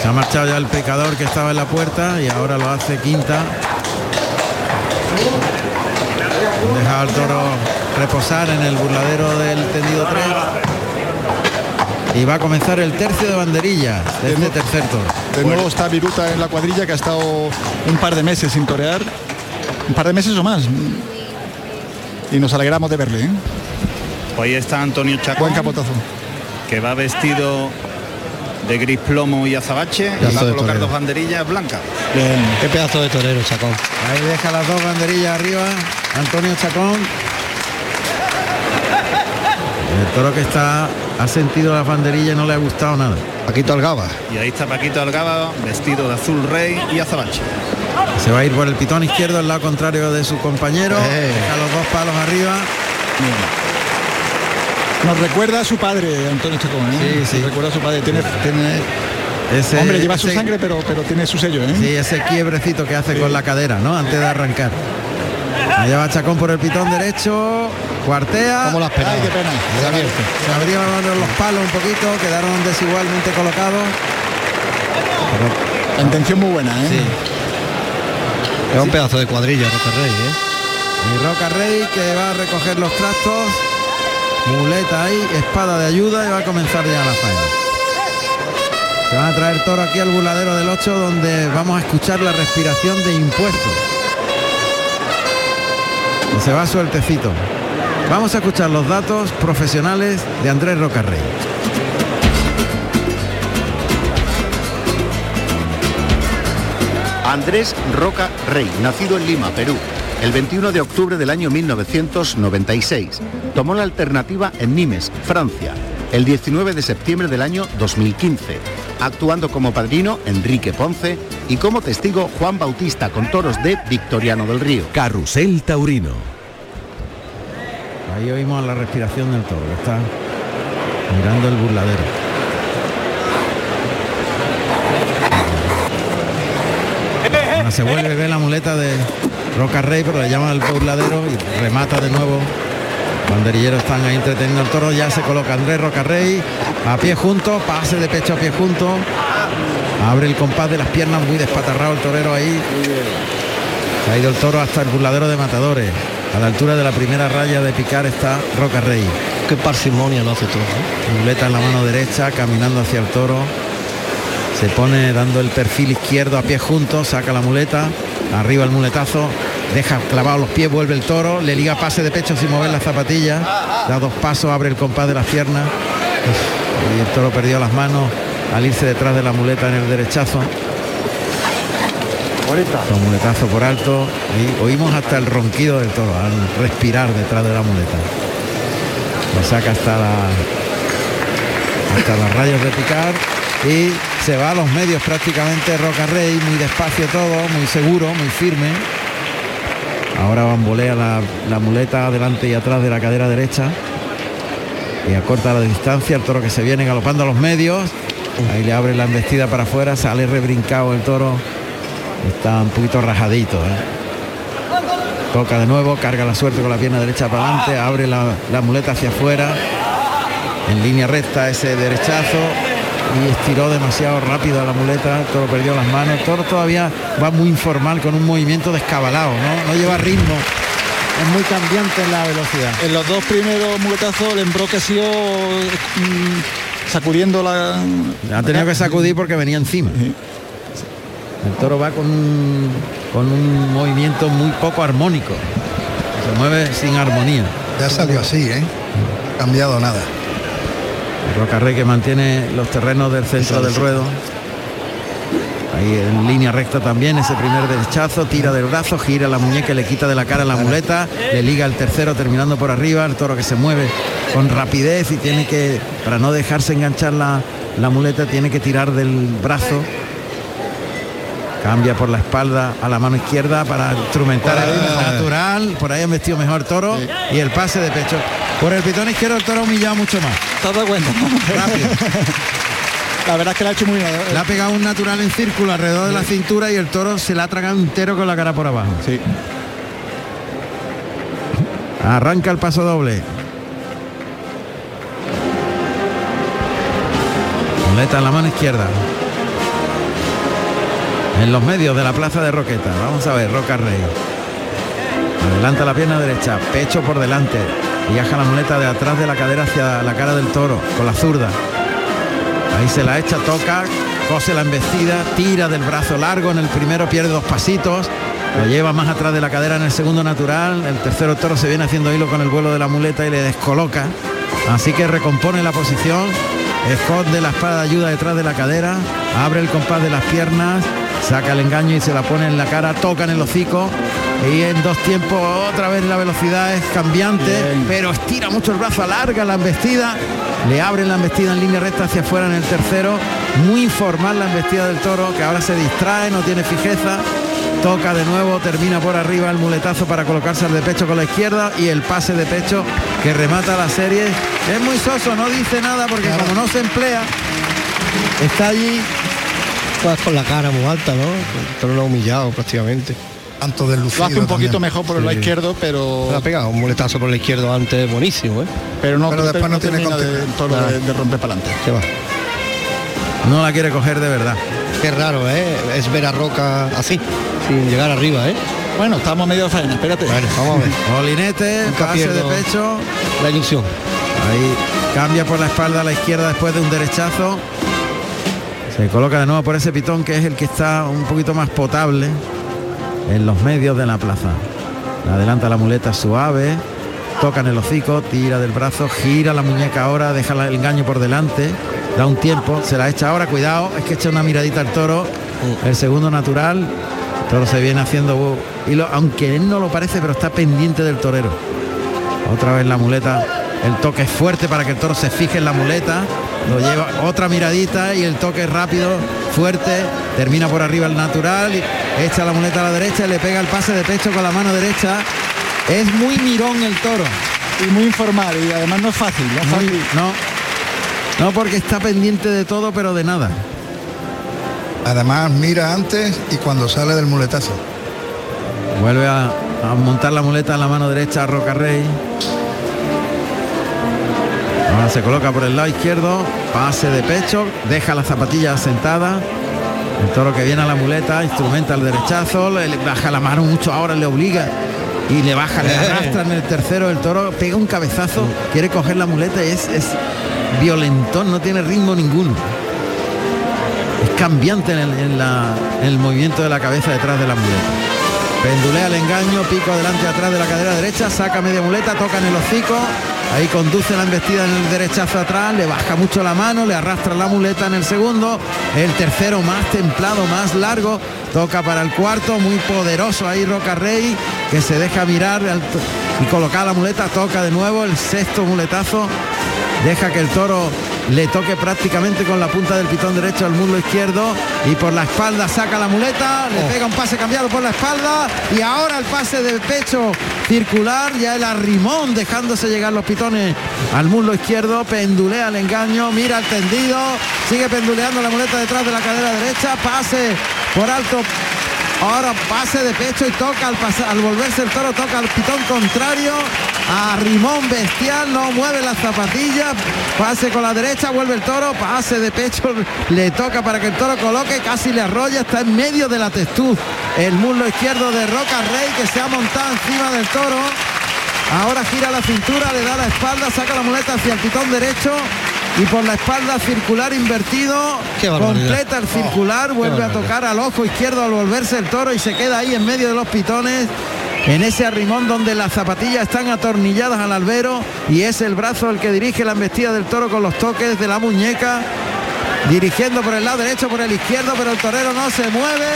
Se ha marchado ya el pecador que estaba en la puerta y ahora lo hace quinta. Dejado al toro reposar en el burladero del tendido 3. Y va a comenzar el tercio de banderillas de este tercer toro. De nuevo está Viruta en la cuadrilla que ha estado un par de meses sin torear. Un par de meses o más. Y nos alegramos de verle. ¿eh? Hoy está Antonio Chacón. Buen capotazo. Que va vestido de gris plomo y azabache. Y va a colocar torero. dos banderillas blancas. Bien, qué pedazo de torero, Chacón. Ahí deja las dos banderillas arriba. Antonio Chacón. El toro que está ha sentido las banderillas y no le ha gustado nada. Paquito Algaba. Y ahí está Paquito Algaba vestido de azul rey y azabache. Se va a ir por el pitón izquierdo al lado contrario de su compañero. Eh. Deja los dos palos arriba. Nos recuerda a su padre, Antonio Chacón. ¿eh? Sí, sí. Nos recuerda a su padre. Tiene, tiene- Ese- hombre, lleva su sangre, pero, pero tiene su sello. ¿eh? Sí, ese quiebrecito que hace con la cadera, ¿no? Antes de arrancar. Allá va Chacón por el pitón derecho. Cuartea. ¿Cómo las penas? Ay, qué pena. Se abierto. Se abrieron los palos un poquito, quedaron desigualmente colocados. La intención muy buena. ¿eh? Sí. Es un pedazo de cuadrilla, Roca Rey, ¿eh? Y Roca Rey que va a recoger los trastos. Muleta ahí, espada de ayuda y va a comenzar ya la faena. Se van a traer toro aquí al burladero del 8 donde vamos a escuchar la respiración de impuestos. Y se va sueltecito. Vamos a escuchar los datos profesionales de Andrés Roca Rey. Andrés Roca Rey, nacido en Lima, Perú, el 21 de octubre del año 1996. Tomó la alternativa en Nimes, Francia, el 19 de septiembre del año 2015, actuando como padrino Enrique Ponce y como testigo Juan Bautista con toros de Victoriano del Río. Carrusel Taurino. Ahí oímos la respiración del toro, que está mirando el burladero. Se vuelve, ve la muleta de Roca Rey, pero le llaman al burladero y remata de nuevo. Banderilleros están ahí entreteniendo al toro, ya se coloca Andrés Roca Rey, a pie junto, pase de pecho a pie junto. Abre el compás de las piernas muy despatarrado el torero ahí. Se ha ido el toro hasta el burladero de matadores. A la altura de la primera raya de picar está Roca Rey. Qué parsimonia lo hace todo. Muleta en la mano derecha, caminando hacia el toro. Se pone dando el perfil izquierdo a pie juntos, saca la muleta, arriba el muletazo, deja clavados los pies, vuelve el toro, le liga pase de pecho sin mover las zapatillas, da dos pasos, abre el compás de las piernas. Y el toro perdió las manos al irse detrás de la muleta en el derechazo. Con muletazo por alto. Y oímos hasta el ronquido del toro al respirar detrás de la muleta. Lo saca hasta la hasta las rayas de picar y se va a los medios prácticamente Roca Rey, muy despacio todo, muy seguro, muy firme. Ahora bambolea la, la muleta adelante y atrás de la cadera derecha y acorta la distancia, el toro que se viene galopando a los medios. Ahí le abre la embestida para afuera, sale rebrincado el toro. Está un poquito rajadito. ¿eh? Toca de nuevo, carga la suerte con la pierna derecha para adelante, abre la, la muleta hacia afuera. En línea recta ese derechazo y estiró demasiado rápido a la muleta, toro perdió las manos, el toro todavía va muy informal con un movimiento descabalado, ¿no? No lleva ritmo. Es muy cambiante en la velocidad. En los dos primeros muletazos el embroque ha sido mm, sacudiendo la... Ha tenido que sacudir porque venía encima. El toro va con un, con un movimiento muy poco armónico. Se mueve sin armonía. Ya salió así, ¿eh? No ha cambiado nada. Rocarrey que mantiene los terrenos del centro del ruedo. Ahí en línea recta también ese primer derechazo, tira del brazo, gira la muñeca, le quita de la cara la muleta, le liga el tercero terminando por arriba, el toro que se mueve con rapidez y tiene que, para no dejarse enganchar la, la muleta, tiene que tirar del brazo. Cambia por la espalda a la mano izquierda para instrumentar el natural. Por ahí han vestido mejor toro y el pase de pecho. Por el pitón izquierdo el toro ha humillado mucho más. ¿Te has dado cuenta? Rápido. La verdad es que la ha hecho muy bien. Le ha pegado un natural en círculo alrededor de la cintura y el toro se la ha tragado entero con la cara por abajo. Sí. Arranca el paso doble. Muleta en la mano izquierda. En los medios de la plaza de Roqueta. Vamos a ver, Roca Rey. Adelanta la pierna derecha, pecho por delante. Viaja la muleta de atrás de la cadera hacia la cara del toro, con la zurda. Ahí se la echa, toca, cose la embestida, tira del brazo largo, en el primero pierde dos pasitos, lo lleva más atrás de la cadera en el segundo natural, el tercero toro se viene haciendo hilo con el vuelo de la muleta y le descoloca, así que recompone la posición, esconde la espada de ayuda detrás de la cadera, abre el compás de las piernas, saca el engaño y se la pone en la cara, toca en el hocico y en dos tiempos otra vez la velocidad es cambiante, pero estira mucho el brazo, alarga la embestida, le abre la embestida en línea recta hacia afuera en el tercero, muy informal la embestida del toro, que ahora se distrae, no tiene fijeza, toca de nuevo, termina por arriba el muletazo para colocarse al de pecho con la izquierda y el pase de pecho que remata la serie. Es muy soso, no dice nada porque como no se emplea, está allí Pues con la cara muy alta, ¿no? El toro lo ha humillado prácticamente. Tanto del Lo hace un poquito mejor por el lado izquierdo, pero. Le ha pegado un muletazo por la izquierda antes, buenísimo, ¿eh? Pero no, Pero después no tiene de, de, de romper para adelante. ¿Qué va? no la quiere coger de verdad. Qué raro, ¿eh? Es ver a Roca así, sin llegar arriba, ¿eh? Bueno, estamos medio de faena, espérate. Bueno, vamos a ver. Molinete, pase de pecho. La ilusión. Ahí cambia por la espalda a la izquierda después de un derechazo. Se coloca de nuevo por ese pitón que es el que está un poquito más potable en los medios de la plaza. Adelanta la muleta suave, toca en el hocico, tira del brazo, gira la muñeca ahora, deja el engaño por delante, da un tiempo, se la echa ahora, cuidado, es que echa una miradita al toro, el segundo natural, el toro se viene haciendo uh, hilo, aunque él no lo parece, pero está pendiente del torero. Otra vez la muleta. El toque es fuerte para que el toro se fije en la muleta. Lo lleva otra miradita y el toque rápido, fuerte. Termina por arriba el natural. y Echa la muleta a la derecha y le pega el pase de pecho con la mano derecha. Es muy mirón el toro. Y muy informal, y además no es fácil. No es Muy- fácil. no, no porque está pendiente de todo, pero de nada. Además mira antes y cuando sale del muletazo. Vuelve a, a montar la muleta en la mano derecha a Roca Rey. Ahora se coloca por el lado izquierdo, pase de pecho, deja la zapatilla sentada. El toro que viene a la muleta, instrumenta el derechazo, le, baja la mano mucho ahora, le obliga y le baja, le arrastra en el tercero. El toro pega un cabezazo, quiere coger la muleta y es, es violentón, no tiene ritmo ninguno. Es cambiante en el, en la- en el movimiento de la cabeza detrás de la muleta. Pendulea el engaño, pico adelante atrás de la cadera derecha, saca media muleta, toca en el hocico, ahí conduce la embestida en el derechazo atrás, le baja mucho la mano, le arrastra la muleta en el segundo, el tercero más templado, más largo, toca para el cuarto, muy poderoso ahí Roca Rey, que se deja mirar y colocar la muleta, toca de nuevo el sexto muletazo, deja que el toro le toque prácticamente con la punta del pitón derecho al muslo izquierdo y por la espalda saca la muleta, le pega un pase cambiado por la espalda y ahora el pase de pecho circular, ya el arrimón dejándose llegar los pitones al muslo izquierdo, pendulea el engaño, mira el tendido, sigue penduleando la muleta detrás de la cadera derecha, pase por alto Ahora pase de pecho y toca al, al volverse el toro, toca al pitón contrario. A Rimón bestial, no mueve las zapatillas. Pase con la derecha, vuelve el toro, pase de pecho, le toca para que el toro coloque, casi le arrolla, está en medio de la testuz. El muslo izquierdo de Roca Rey que se ha montado encima del toro. Ahora gira la cintura, le da la espalda, saca la muleta hacia el pitón derecho y por la espalda circular invertido, completa el circular, vuelve a tocar al ojo izquierdo al volverse el toro y se queda ahí en medio de los pitones. En ese arrimón donde las zapatillas están atornilladas al albero y es el brazo el que dirige la embestida del toro con los toques de la muñeca, dirigiendo por el lado derecho, por el izquierdo, pero el torero no se mueve.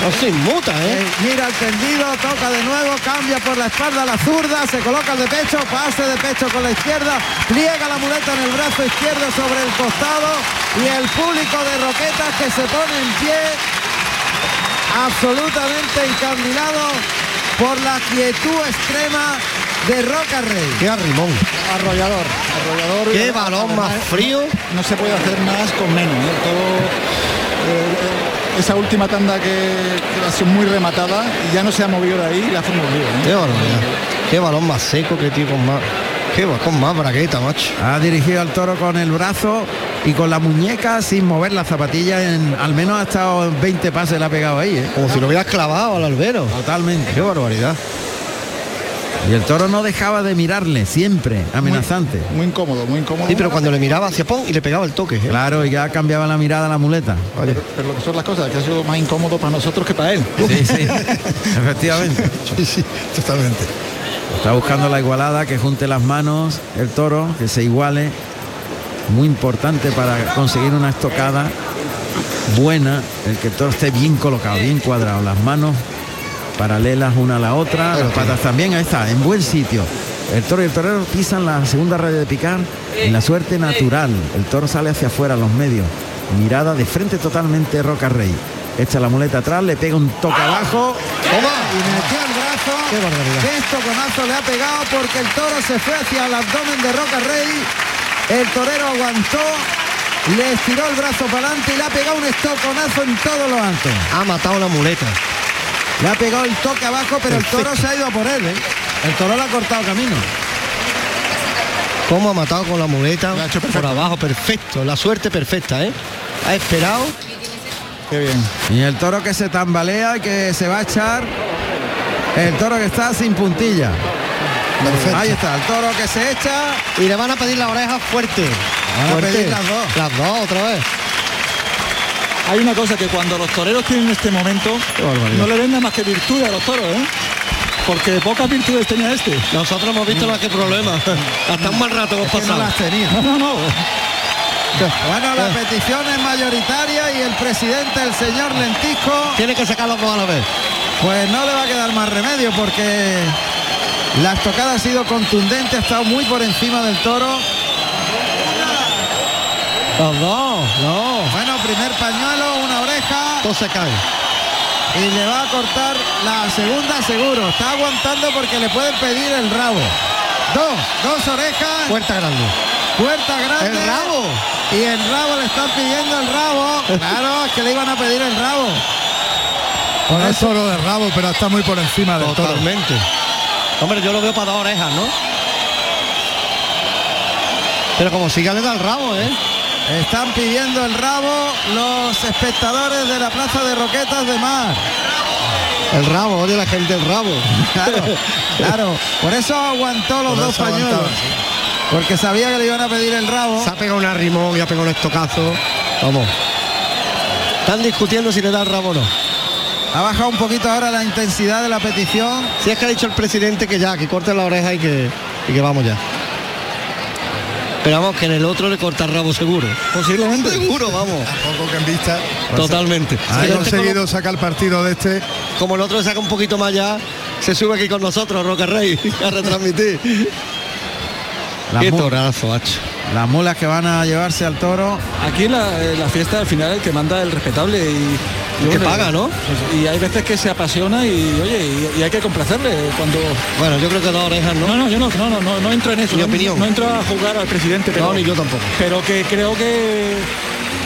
No se inmuta, ¿eh? Eh, mira el tendido, toca de nuevo, cambia por la espalda la zurda, se coloca el de pecho, pase de pecho con la izquierda, pliega la muleta en el brazo izquierdo sobre el costado y el público de Roquetas que se pone en pie absolutamente encandilado por la quietud extrema de Roca Rey. Qué arrimón. Arrollador, arrollador. Qué balón más frío. No se puede hacer más con menos. ¿eh? Todo, eh, esa última tanda que, que ha sido muy rematada y ya no se ha movido de ahí y la ha movido. ¿eh? Qué balón más seco que tío con más. Qué va- con más bragueta, macho. Ha dirigido al toro con el brazo y con la muñeca sin mover la zapatilla. En, al menos ha estado en 20 pases, le ha pegado ahí. ¿eh? Como si lo hubieras clavado al albero. Totalmente. Qué barbaridad. Y el toro no dejaba de mirarle, siempre, amenazante. Muy incómodo, muy incómodo. Sí, pero cuando le miraba hacia pon y le pegaba el toque. ¿eh? Claro, y ya cambiaba la mirada a la muleta. Vaya. Pero lo que son las cosas, que ha sido más incómodo para nosotros que para él. Sí, sí, efectivamente. Sí, sí, totalmente. Está buscando la igualada, que junte las manos el toro, que se iguale. Muy importante para conseguir una estocada buena, el que el toro esté bien colocado, bien cuadrado, las manos paralelas una a la otra, las patas también, ahí está, en buen sitio. El toro y el torero pisan la segunda raya de picar en la suerte natural. El toro sale hacia afuera, a los medios. Mirada de frente totalmente Roca Rey. Echa la muleta atrás, le pega un toque abajo. Y metió el brazo. Qué barbaridad. Qué estoconazo le ha pegado porque el toro se fue hacia el abdomen de Roca Rey. El torero aguantó, le estiró el brazo para adelante y le ha pegado un estoconazo en todo lo alto. Ha matado la muleta. Le ha pegado el toque abajo, pero el toro se ha ido a por él. ¿eh? El toro le ha cortado camino. Cómo ha matado con la muleta Lo ha hecho por abajo, perfecto, la suerte perfecta, ¿eh? Ha esperado, Qué bien. Y el toro que se tambalea y que se va a echar. El toro que está sin puntilla. Perfecto. Ahí está, el toro que se echa. y le van a pedir la oreja fuerte. Van a Fuerte. pedir las dos. Las dos otra vez. Hay una cosa que cuando los toreros tienen este momento, no le ven nada más que virtud a los toros, ¿eh? Porque pocas virtudes tenía este. Nosotros hemos visto más que problema. Hasta un mal rato hemos no las tenía. No, no, no. Bueno, la petición es mayoritaria y el presidente, el señor Lentisco, Tiene que sacar los dos a la vez. pues no le va a quedar más remedio porque la estocada ha sido contundente, ha estado muy por encima del toro. Los dos, no. Bueno, primer pañuelo, una oreja Todo se cae. y le va a cortar la segunda seguro. Está aguantando porque le pueden pedir el rabo. Dos, dos orejas, Puerta grande. puerta grande. El rabo. Y el rabo le están pidiendo el rabo. Claro, es que le iban a pedir el rabo. Por el toro de rabo, pero está muy por encima del toro. Totalmente. Hombre, yo lo veo para dos orejas, ¿no? Pero como siga le da el rabo, ¿eh? Están pidiendo el rabo los espectadores de la Plaza de Roquetas de Mar. El rabo, oye la gente el rabo. Claro, claro. Por eso aguantó los Por dos eso aguantaba, pañuelos. Porque sabía que le iban a pedir el rabo. Se ha pegado un arrimón y ha pegado un estocazo. Vamos. Están discutiendo si le da el rabo o no. Ha bajado un poquito ahora la intensidad de la petición. Si es que ha dicho el presidente que ya, que corte la oreja y que, y que vamos ya. Pero vamos, que en el otro le corta el rabo seguro. Posiblemente. Seguro, vamos. Poco que en vista. Totalmente. Ha este conseguido sacar partido de este. como, como el otro le saca un poquito más allá, se sube aquí con nosotros, Roca Rey, a retransmitir. Las, Qué torazo, macho. las mulas que van a llevarse al toro. Aquí la, eh, la fiesta al final el que manda el respetable y, y que bueno, paga, ¿no? Y hay veces que se apasiona y oye, y, y hay que complacerle cuando. Bueno, yo creo que dos orejas, ¿no? No, no, yo no, no, no, no, no entro en eso. Mi no, opinión. no entro a jugar al presidente, pero, No, ni yo tampoco. pero que creo que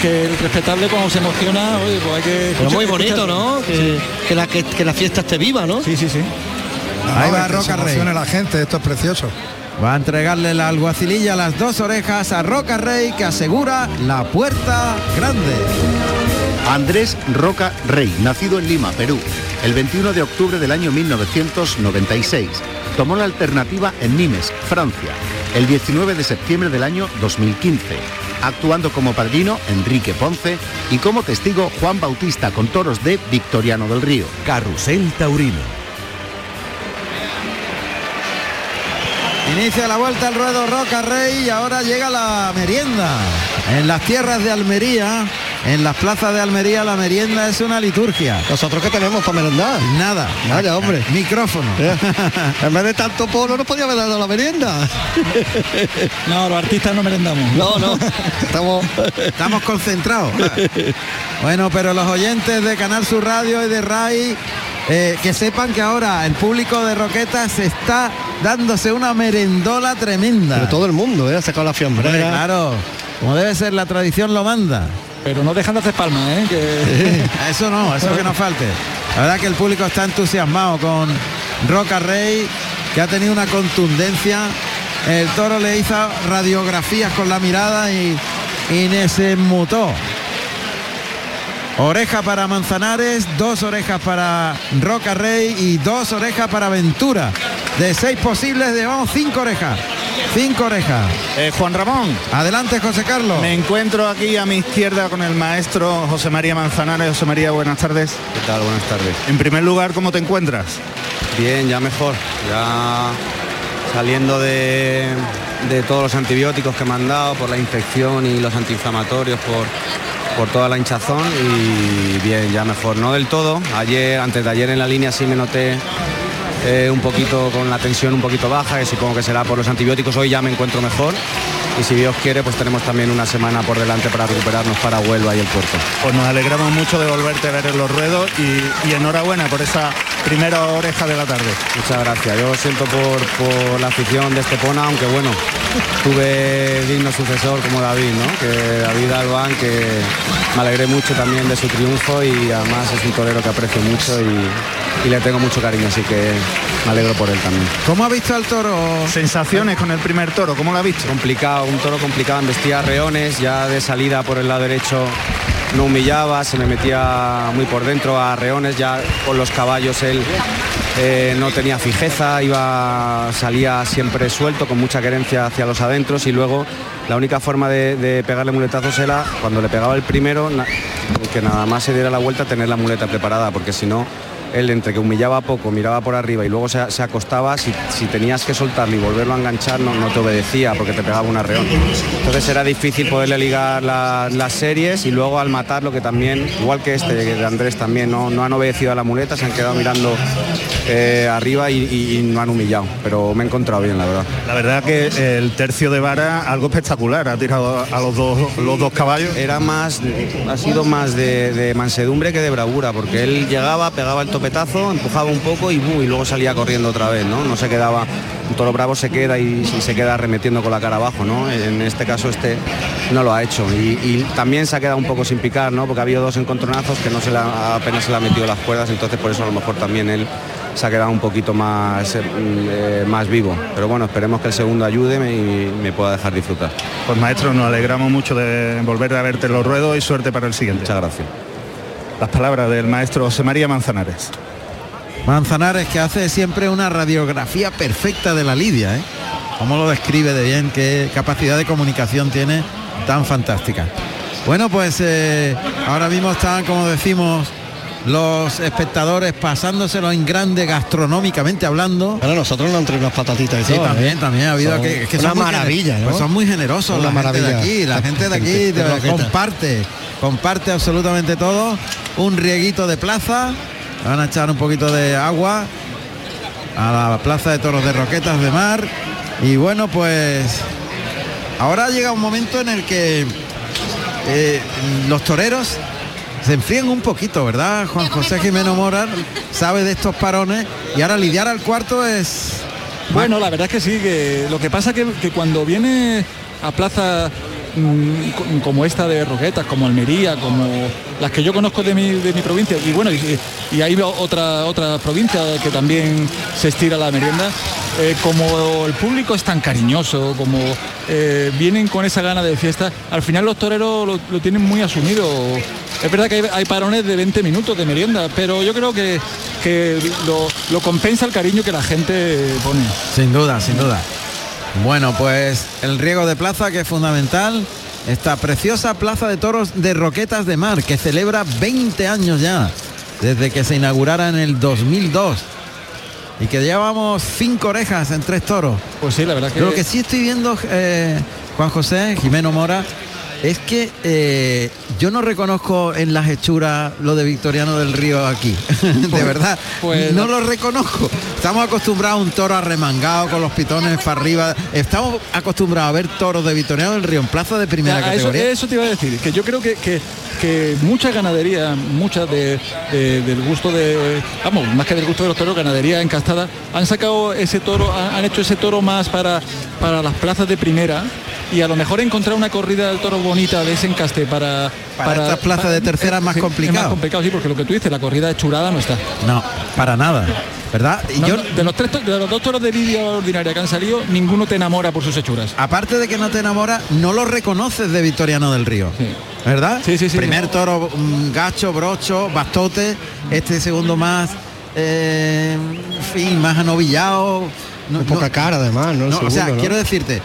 que el respetable cuando se emociona, oye, pues hay que. Pero muy bonito, escuchar- ¿no? Que, que la, que, que la fiesta esté viva, ¿no? Sí, sí, sí. Ahí No, va Roca Rey. la gente, esto es precioso. Va a entregarle la alguacililla las dos orejas a Roca Rey que asegura la puerta grande. Andrés Roca Rey, nacido en Lima, Perú, el 21 de octubre del año 1996. Tomó la alternativa en Nimes, Francia, el 19 de septiembre del año 2015, actuando como padrino Enrique Ponce y como testigo Juan Bautista con toros de Victoriano del Río. Carrusel Taurino. Inicia la vuelta al ruedo Roca Rey y ahora llega la merienda. En las tierras de Almería, en las plazas de Almería, la merienda es una liturgia. Nosotros que tenemos para merendar. Nada. Vaya, hombre. Micrófono. en vez de tanto polo, no podía haber dado la merienda. No, los artistas no merendamos. No, no. Estamos. Estamos concentrados. Bueno, pero los oyentes de Canal Sur Radio y de RAI, eh, que sepan que ahora el público de Roquetas se está dándose una merendola tremenda. Pero todo el mundo, ¿eh? Ha sacado la fiambrera. Hombre, claro, como debe ser, la tradición lo manda. Pero no dejan de hacer palmas, ¿eh? Que... eso no, eso que no falte. La verdad que el público está entusiasmado con Roca Rey, que ha tenido una contundencia. El toro le hizo radiografías con la mirada y, y se mutó. Oreja para Manzanares, dos orejas para Roca Rey y dos orejas para Ventura. De seis posibles, llevamos cinco orejas. Cinco orejas. Eh, Juan Ramón. Adelante, José Carlos. Me encuentro aquí a mi izquierda con el maestro José María Manzanares. José María, buenas tardes. ¿Qué tal? Buenas tardes. En primer lugar, ¿cómo te encuentras? Bien, ya mejor. Ya saliendo de, de todos los antibióticos que me han dado por la infección y los antiinflamatorios, por por toda la hinchazón y bien, ya mejor. No del todo. Ayer, antes de ayer en la línea sí me noté eh, un poquito con la tensión un poquito baja, que supongo que será por los antibióticos. Hoy ya me encuentro mejor y si Dios quiere pues tenemos también una semana por delante para recuperarnos para Huelva y el puerto. Pues nos alegramos mucho de volverte a ver en los ruedos y, enhorabuena por esa primera oreja de la tarde. Muchas gracias, yo siento por, por la afición de Estepona, aunque bueno, tuve digno sucesor como David, ¿no? que David Albán, que me alegré mucho también de su triunfo y además es un torero que aprecio mucho y, y le tengo mucho cariño, así que me alegro por él también. ¿Cómo ha visto al toro? Sensaciones con el primer toro, ¿cómo lo ha visto? Complicado, un toro complicado, embestía reones, ya de salida por el lado derecho no humillaba, se me metía muy por dentro a reones, ya con los caballos él eh, no tenía fijeza, iba, salía siempre suelto, con mucha querencia hacia los adentros y luego la única forma de, pegarle muletazos era cuando le pegaba el primero, que nada más se diera la vuelta, tener la muleta preparada, porque si no él entre que humillaba poco, miraba por arriba y luego se, acostaba, si, tenías que soltarlo y volverlo a enganchar no, no te obedecía porque te pegaba un arreón. Entonces era difícil poderle ligar las series y luego al matarlo que también, igual que este de Andrés también, no, no han obedecido a la muleta, se han quedado mirando eh, arriba y, no han humillado, pero me he encontrado bien, la verdad. La verdad que el tercio de vara, algo espectacular, ha tirado a los dos, los dos caballos. Era más, ha sido más de, de mansedumbre que de bravura, porque él llegaba, pegaba el topetazo, empujaba un poco y, y luego salía corriendo otra vez, ¿no? No se quedaba, toro bravo se queda y, se queda arremetiendo con la cara abajo, ¿no? En este caso este no lo ha hecho y, también se ha quedado un poco sin picar, ¿no? Porque ha habido dos encontronazos que no se le apenas se le ha metido las cuerdas, entonces por eso a lo mejor también él se ha quedado un poquito más, eh, eh, más vivo. Pero bueno, esperemos que el segundo ayude y me pueda dejar disfrutar. Pues maestro, nos alegramos mucho de volver a verte en los ruedos y suerte para el siguiente. Muchas gracias. Las palabras del maestro José María Manzanares. Manzanares que hace siempre una radiografía perfecta de la lidia, ¿eh? Cómo lo describe de bien, qué capacidad de comunicación tiene tan fantástica. Bueno, pues eh, ahora mismo están, como decimos, los espectadores pasándoselo en grande gastronómicamente hablando. Ahora nosotros nos entre unas patatitas y sí, también, también ha habido que, una maravilla, pues son muy generosos la gente de aquí, la gente de aquí comparte, comparte absolutamente todo. Un rieguito de plaza, van a echar un poquito de agua a la plaza de toros de Roquetas de Mar. Y bueno, pues ahora llega un momento en el que eh, los toreros se enfrían un poquito, ¿verdad? Juan José Jimeno Mora sabe de estos parones y ahora lidiar al cuarto es... Bueno, la verdad es que sí, que lo que pasa que, que cuando viene a plaza mm, como esta de Roquetas, como Almería, como las que yo conozco de mi, de mi provincia, y bueno, y, hay otra, otra provincia que también se estira la merienda, eh, como el público es tan cariñoso, como eh, vienen con esa gana de fiesta, al final los toreros lo, lo tienen muy asumido es verdad que hay, parones de 20 minutos de merienda, pero yo creo que, lo, compensa el cariño que la gente pone. Sin duda, sin duda. Bueno, pues el riego de plaza que es fundamental. Esta preciosa plaza de toros de Roquetas de Mar que celebra 20 años ya, desde que se inaugurara en el 2002 y que llevamos cinco orejas en tres toros. Pues sí, la verdad que... Lo que sí estoy viendo, eh, Juan José, Jimeno Mora, es que eh, yo no reconozco en las hechuras lo de Victoriano del Río aquí. de verdad, pues no lo reconozco. Estamos acostumbrados a un toro arremangado con los pitones para arriba. Estamos acostumbrados a ver toros de Victoriano del Río en plaza de primera Ya, eso, categoría. eso te iba a decir, que yo creo que, que, que mucha ganadería, mucha de, de- del gusto de, vamos, más que del gusto de los toros, ganadería encastada, han sacado ese toro, han, han hecho ese toro más para, para las plazas de primera y a lo mejor encontrar una corrida del toro bonita de ese encaste para... Para estas plazas de tercera es más complicado. Es más complicado, sí, porque lo que tú dices, la corrida hechurada no está. No, para nada. ¿Verdad? Y No, yo, de los tres de los dos toros de lidia ordinaria que han salido, ninguno te enamora por sus hechuras. aparte de que no te enamora, no lo reconoces de Victoriano del Río. ¿Verdad? Sí, sí, sí. Primer toro, un gacho, brocho, bastote, este segundo más, eh, en fin, más anovillado. No, Con poca cara además, ¿no? No, o sea, quiero decirte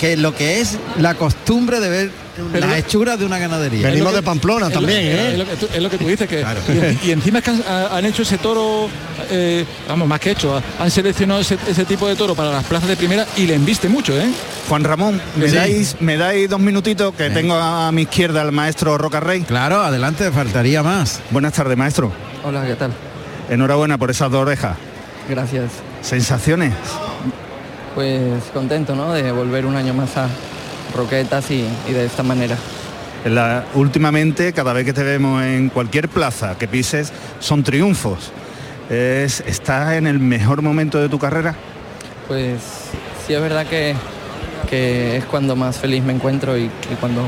que lo que es la costumbre de ver Pero- las hechuras de una ganadería. Venimos de Pamplona es lo- también, es ¿eh? lo que tú- Es lo que tú dices, que y, en- y encima es que han, ha- han hecho ese toro, eh, vamos, más que hecho, han seleccionado ese, ese tipo de toro para las plazas de primera y le embiste mucho, ¿eh? Juan Ramón, ¿me, Sí. dais, ¿me dais dos minutitos que tengo a mi izquierda al maestro Roca Rey? Claro, adelante, faltaría más. Buenas tardes, maestro. Hola, ¿qué tal? Enhorabuena por esas dos orejas. Gracias. ¿Sensaciones? Pues contento, ¿no? De volver un año más a Roquetas y, y de esta manera. La- últimamente, cada vez que te vemos en cualquier plaza que pises, son triunfos. Es, ¿Estás en el mejor momento de tu carrera? Pues sí es verdad que, que es cuando más feliz me encuentro y, y cuando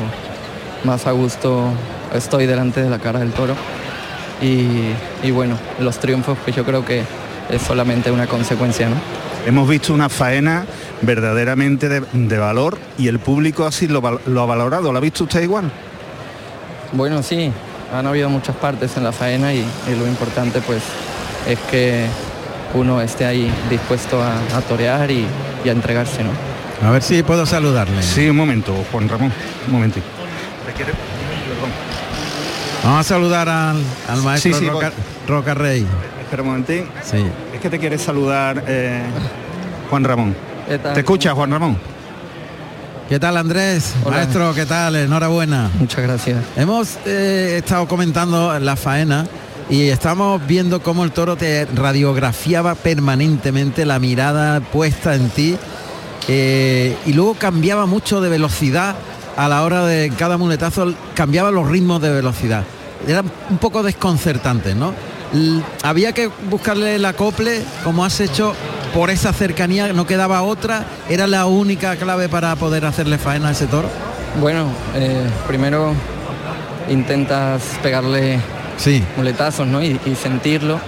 más a gusto estoy delante de la cara del toro. Y, y bueno, los triunfos pues yo creo que es solamente una consecuencia, ¿no? Hemos visto una faena verdaderamente de, de valor y el público así lo, ha valorado. ¿Lo ha visto usted igual? Bueno, sí, han habido muchas partes en la faena y, y lo importante pues es que uno esté ahí dispuesto a, a torear y, y a entregarse, ¿no? A ver si puedo saludarle. Sí, un momento, Juan Ramón, un momentito. Vamos a saludar al, al maestro Sí, sí, Roca, Roca Rey. Espera un momentín. Sí. Que te quiere saludar eh, Juan Ramón. ¿Qué tal? ¿Te escucha, Juan Ramón? ¿Qué tal Andrés? Hola. Maestro, ¿qué tal? Enhorabuena. Muchas gracias. Hemos eh, estado comentando la faena y estamos viendo cómo el toro te radiografiaba permanentemente la mirada puesta en ti eh, y luego cambiaba mucho de velocidad a la hora de cada muletazo, cambiaba los ritmos de velocidad. Era un poco desconcertante, ¿no? Había que buscarle el acople, como has hecho, por esa cercanía, no quedaba otra, era la única clave para poder hacerle faena a ese toro. Bueno, eh, primero intentas pegarle Sí. muletazos, ¿no? Y, y sentirlo.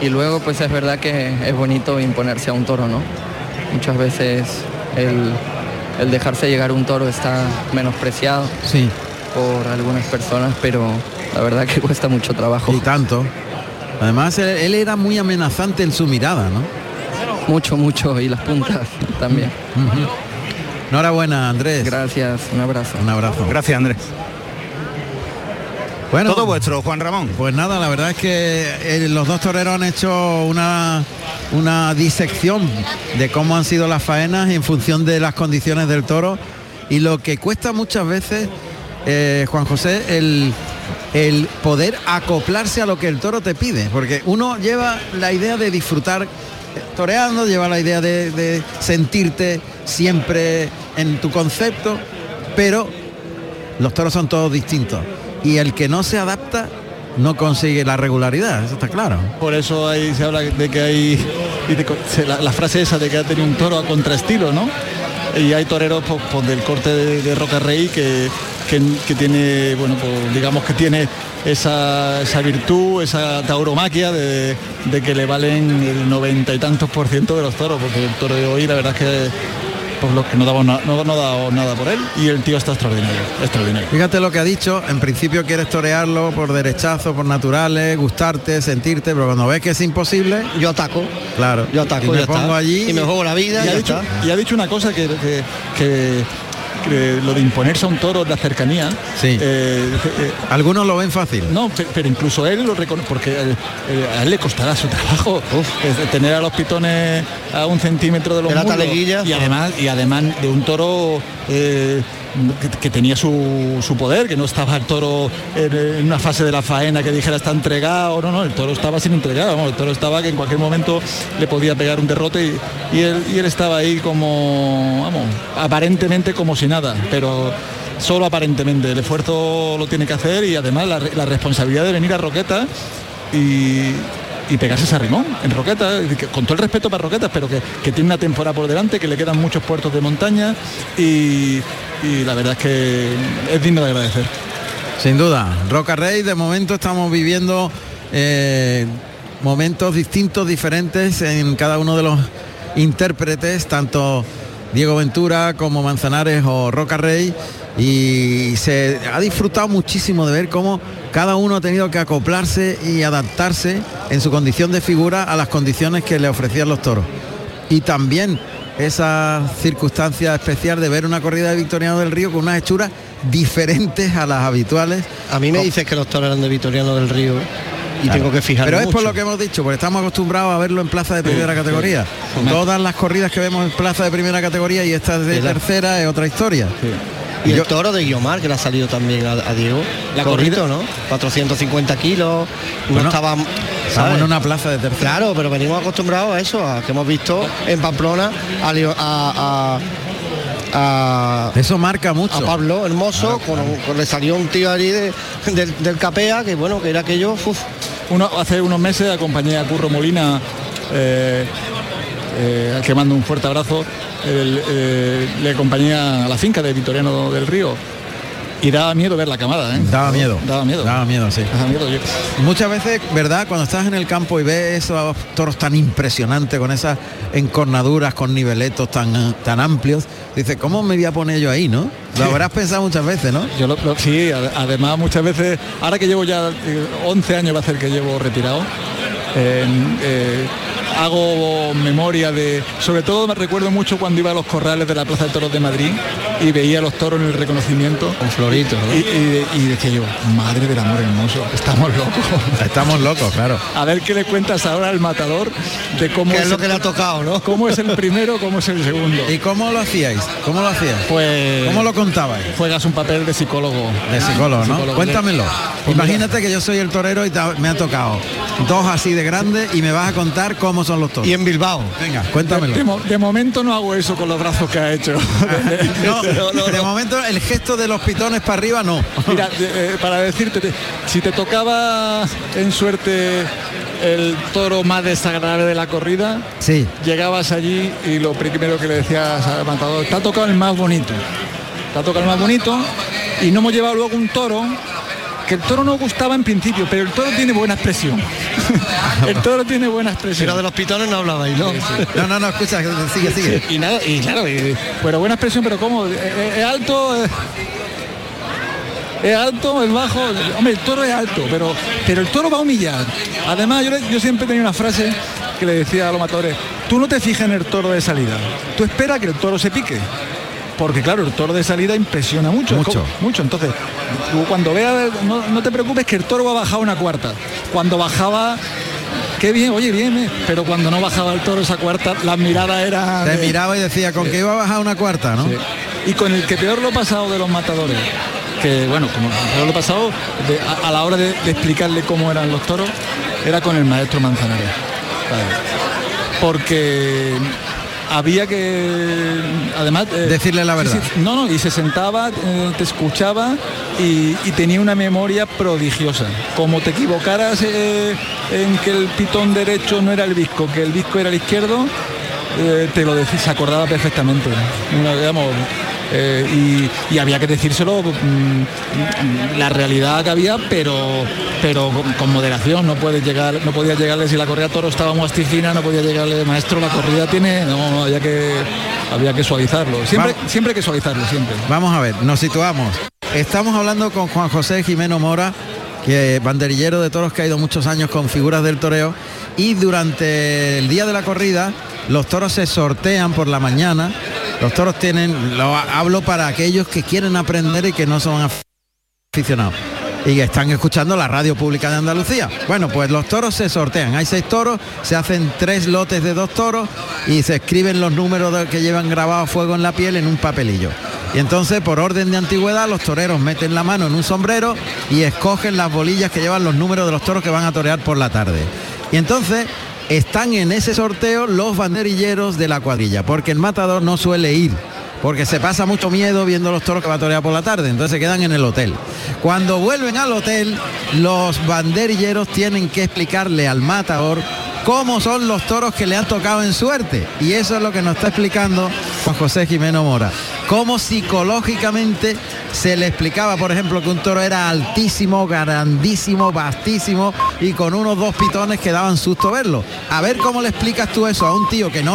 Y luego, pues es verdad que es bonito imponerse a un toro, ¿no? Muchas veces el, el dejarse llegar un toro está menospreciado Sí. por algunas personas, pero la verdad que cuesta mucho trabajo. Y tanto. Además, él, él era muy amenazante en su mirada, ¿no? Mucho, mucho. Y las puntas también. Enhorabuena, Andrés. Gracias, un abrazo. Un abrazo. Gracias, Andrés. Bueno, Todo vuestro, Juan Ramón. Pues nada, la verdad es que eh, los dos toreros han hecho una, una disección de cómo han sido las faenas en función de las condiciones del toro y lo que cuesta muchas veces, eh, Juan José, el, el poder acoplarse a lo que el toro te pide, porque uno lleva la idea de disfrutar eh, toreando, lleva la idea de, sentirte siempre en tu concepto, pero los toros son todos distintos y el que no se adapta no consigue la regularidad, eso está claro. Por eso ahí se habla de que hay la, frase esa de que ha tenido un toro a contraestilo, ¿no? Y hay toreros pues, pues, del corte de Roca Rey que, que, que tiene, bueno, pues digamos que tiene esa, esa virtud, esa tauromaquia de, de que le valen el noventa y tantos por ciento de los toros, porque el toro de hoy la verdad es que pues los que no damos, no, no dado nada por él y el tío está extraordinario, extraordinario. Fíjate lo que ha dicho, en principio quieres torearlo por derechazo, por naturales, gustarte, sentirte, pero cuando ves que es imposible, yo ataco. Claro, Yo ataco, y me pongo está. allí Y me juego la vida, y, ha dicho, está. y ha dicho una cosa que, que- que- que lo de imponerse a un toro la cercanía. Sí. eh, eh, Algunos lo ven fácil. no, pe- pero, incluso él lo reconoce, porque eh, eh, a él le costará su trabajo eh, tener a los pitones a un centímetro de los De la y además y además de un toro eh, que, tenía su, su poder, que no estaba el toro en, una fase de la faena que dijera está entregado, no, no, el toro estaba sin entregar, vamos, el toro estaba que en cualquier momento le podía pegar un derrote y, él, estaba ahí como, vamos, aparentemente como si nada, pero solo aparentemente, el esfuerzo lo tiene que hacer y además la, responsabilidad de venir a Roqueta y, y pegarse ese rimón en Roqueta, con todo el respeto para Roquetas, pero que, que tiene una temporada por delante, que le quedan muchos puertos de montaña y, y la verdad es que es digno de agradecer. Sin duda, Roca Rey, de momento estamos viviendo eh, momentos distintos, diferentes en cada uno de los intérpretes, tanto Diego Ventura como Manzanares o Roca Rey, y se ha disfrutado muchísimo de ver cómo cada uno ha tenido que acoplarse y adaptarse en su condición de figura a las condiciones que le ofrecían los toros. Y también esa circunstancia especial de ver una corrida de Victoriano del Río con unas hechuras diferentes a las habituales. A mí me dices que los toros eran de Vitoriano del Río y Claro. tengo que fijarme Pero es por lo que hemos dicho, porque estamos acostumbrados a verlo en plaza de primera Sí, categoría. sí. Todas las corridas que vemos en plaza de primera categoría y esta de tercera es otra historia. Y el Yo- toro de Guiomar, que le ha salido también a, a Diego. La Corrito, corrida- ¿no? 450 kilos. No estaba. Estamos en una plaza de tercera. Claro, pero venimos acostumbrados a eso, a que hemos visto en Pamplona a, a- a- a- Eso marca mucho. a Pablo Hermoso, con, con- le salió un tío allí de- del, del Capea, que bueno, que era aquello, uf, Uno, hace unos meses acompañé a Curro Molina, eh, eh, al que mando un fuerte abrazo, el, eh, le acompañé a la finca de Vitoriano del Río y daba miedo ver la camada, ¿eh? Daba miedo. Daba miedo. Daba miedo, sí. Daba miedo. Yo- Muchas veces, ¿verdad? Cuando estás en el campo y ves esos toros tan impresionantes, con esas encornaduras, con niveletos tan, tan amplios, dices, ¿cómo me voy a poner yo ahí, no? Lo habrás pensado muchas veces, ¿no? Yo lo- lo- sí, ade- además muchas veces, ahora que llevo ya eh, 11 años va a ser que llevo retirado, eh, eh, hago memoria de, sobre todo me recuerdo mucho cuando iba a los corrales de la Plaza de Toros de Madrid y veía a los toros en el reconocimiento. con floritos, ¿no? Y, y- y decía yo, madre del amor hermoso, estamos locos. Estamos locos, claro. A ver qué le cuentas ahora al matador de cómo ¿Qué es es, lo el- que le ha tocado, no? cómo es el primero, cómo es el segundo. ¿Y cómo lo hacíais? ¿Cómo lo hacías? Pues ¿Cómo lo contabais? juegas un papel de psicólogo. De psicólogo, ¿no? Psicólogo. Cuéntamelo. Pues Imagínate que yo soy el torero y me ha tocado dos así de grandes y me vas a contar cómo son los toros. Y en Bilbao. Venga, cuéntamelo. De, mo- de momento no hago eso con los brazos que ha hecho. No, de momento el gesto de los pitones para arriba no. Mira, eh, para decirte, te- si te tocaba en suerte el toro más desagradable de la corrida, Sí. llegabas allí y lo primero que le decías al matador, te ha tocado el más bonito. Te ha tocado el más bonito y no hemos llevado luego un toro que el toro no gustaba en principio, pero el toro tiene buena expresión. el toro tiene buena expresión. Pero de los pitones no hablabais, ¿no? No, no, no, escucha, sigue, sigue. Y nada, y claro, y- pero buena expresión, pero ¿cómo? ¿Es, es alto? ¿Es, es alto? ¿Es bajo? Hombre, el toro es alto, pero, pero el toro va a humillar. Además, yo, yo siempre tenía una frase que le decía a los matadores, tú no te fijas en el toro de salida, tú espera que el toro se pique. Porque claro, el toro de salida impresiona mucho. Mucho. mucho. Entonces, tú cuando veas, no, no te preocupes que el toro va a bajar una cuarta. Cuando bajaba, qué bien, oye, bien, eh, pero cuando no bajaba el toro esa cuarta, las miradas eran... Te de- miraba y decía, con que iba a bajar una cuarta, ¿no? Sí. Y con el que peor lo pasado de los matadores, que bueno, como peor lo pasado, de- a, a la hora de, de explicarle cómo eran los toros, era con el maestro Manzanares. Porque había que además eh, Decirle la verdad. sí, no, no, y se sentaba, eh, te escuchaba y, y tenía una memoria prodigiosa. Como te equivocaras eh, en que el pitón derecho no era el visco, que el visco era el izquierdo, te lo decía, se acordaba perfectamente. Una, digamos, eh, y, y había que decírselo mm, la realidad que había, pero pero con, con moderación, no puedes llegar, no podía llegarle si la corrida toro estaba muy astifina, no podía llegarle, maestro, la corrida tiene, no, no, había que había que suavizarlo. Siempre, Vamos. siempre hay que suavizarlo, siempre. Vamos a ver, nos situamos. Estamos hablando con Juan José Jimeno Mora, que banderillero de toros que ha ido muchos años con figuras del toreo. Y durante el día de la corrida, los toros se sortean por la mañana. Los toros tienen, lo hablo para aquellos que quieren aprender y que no son aficionados. y están escuchando la radio pública de Andalucía. Bueno, pues los toros se sortean. Hay seis toros, se hacen tres lotes de dos toros y se escriben los números que llevan grabado fuego en la piel en un papelillo. Y entonces, por orden de antigüedad, los toreros meten la mano en un sombrero y escogen las bolillas que llevan los números de los toros que van a torear por la tarde. Y entonces están en ese sorteo los banderilleros de la cuadrilla, porque el matador no suele ir porque se pasa mucho miedo viendo los toros que va a torear por la tarde, entonces se quedan en el hotel. Cuando vuelven al hotel, los banderilleros tienen que explicarle al matador cómo son los toros que le han tocado en suerte. Y eso es lo que nos está explicando Juan José Jimeno Mora. Cómo psicológicamente se le explicaba, por ejemplo, que un toro era altísimo, grandísimo, vastísimo y con unos dos pitones que daban susto verlo. A ver cómo le explicas tú eso a un tío que no lo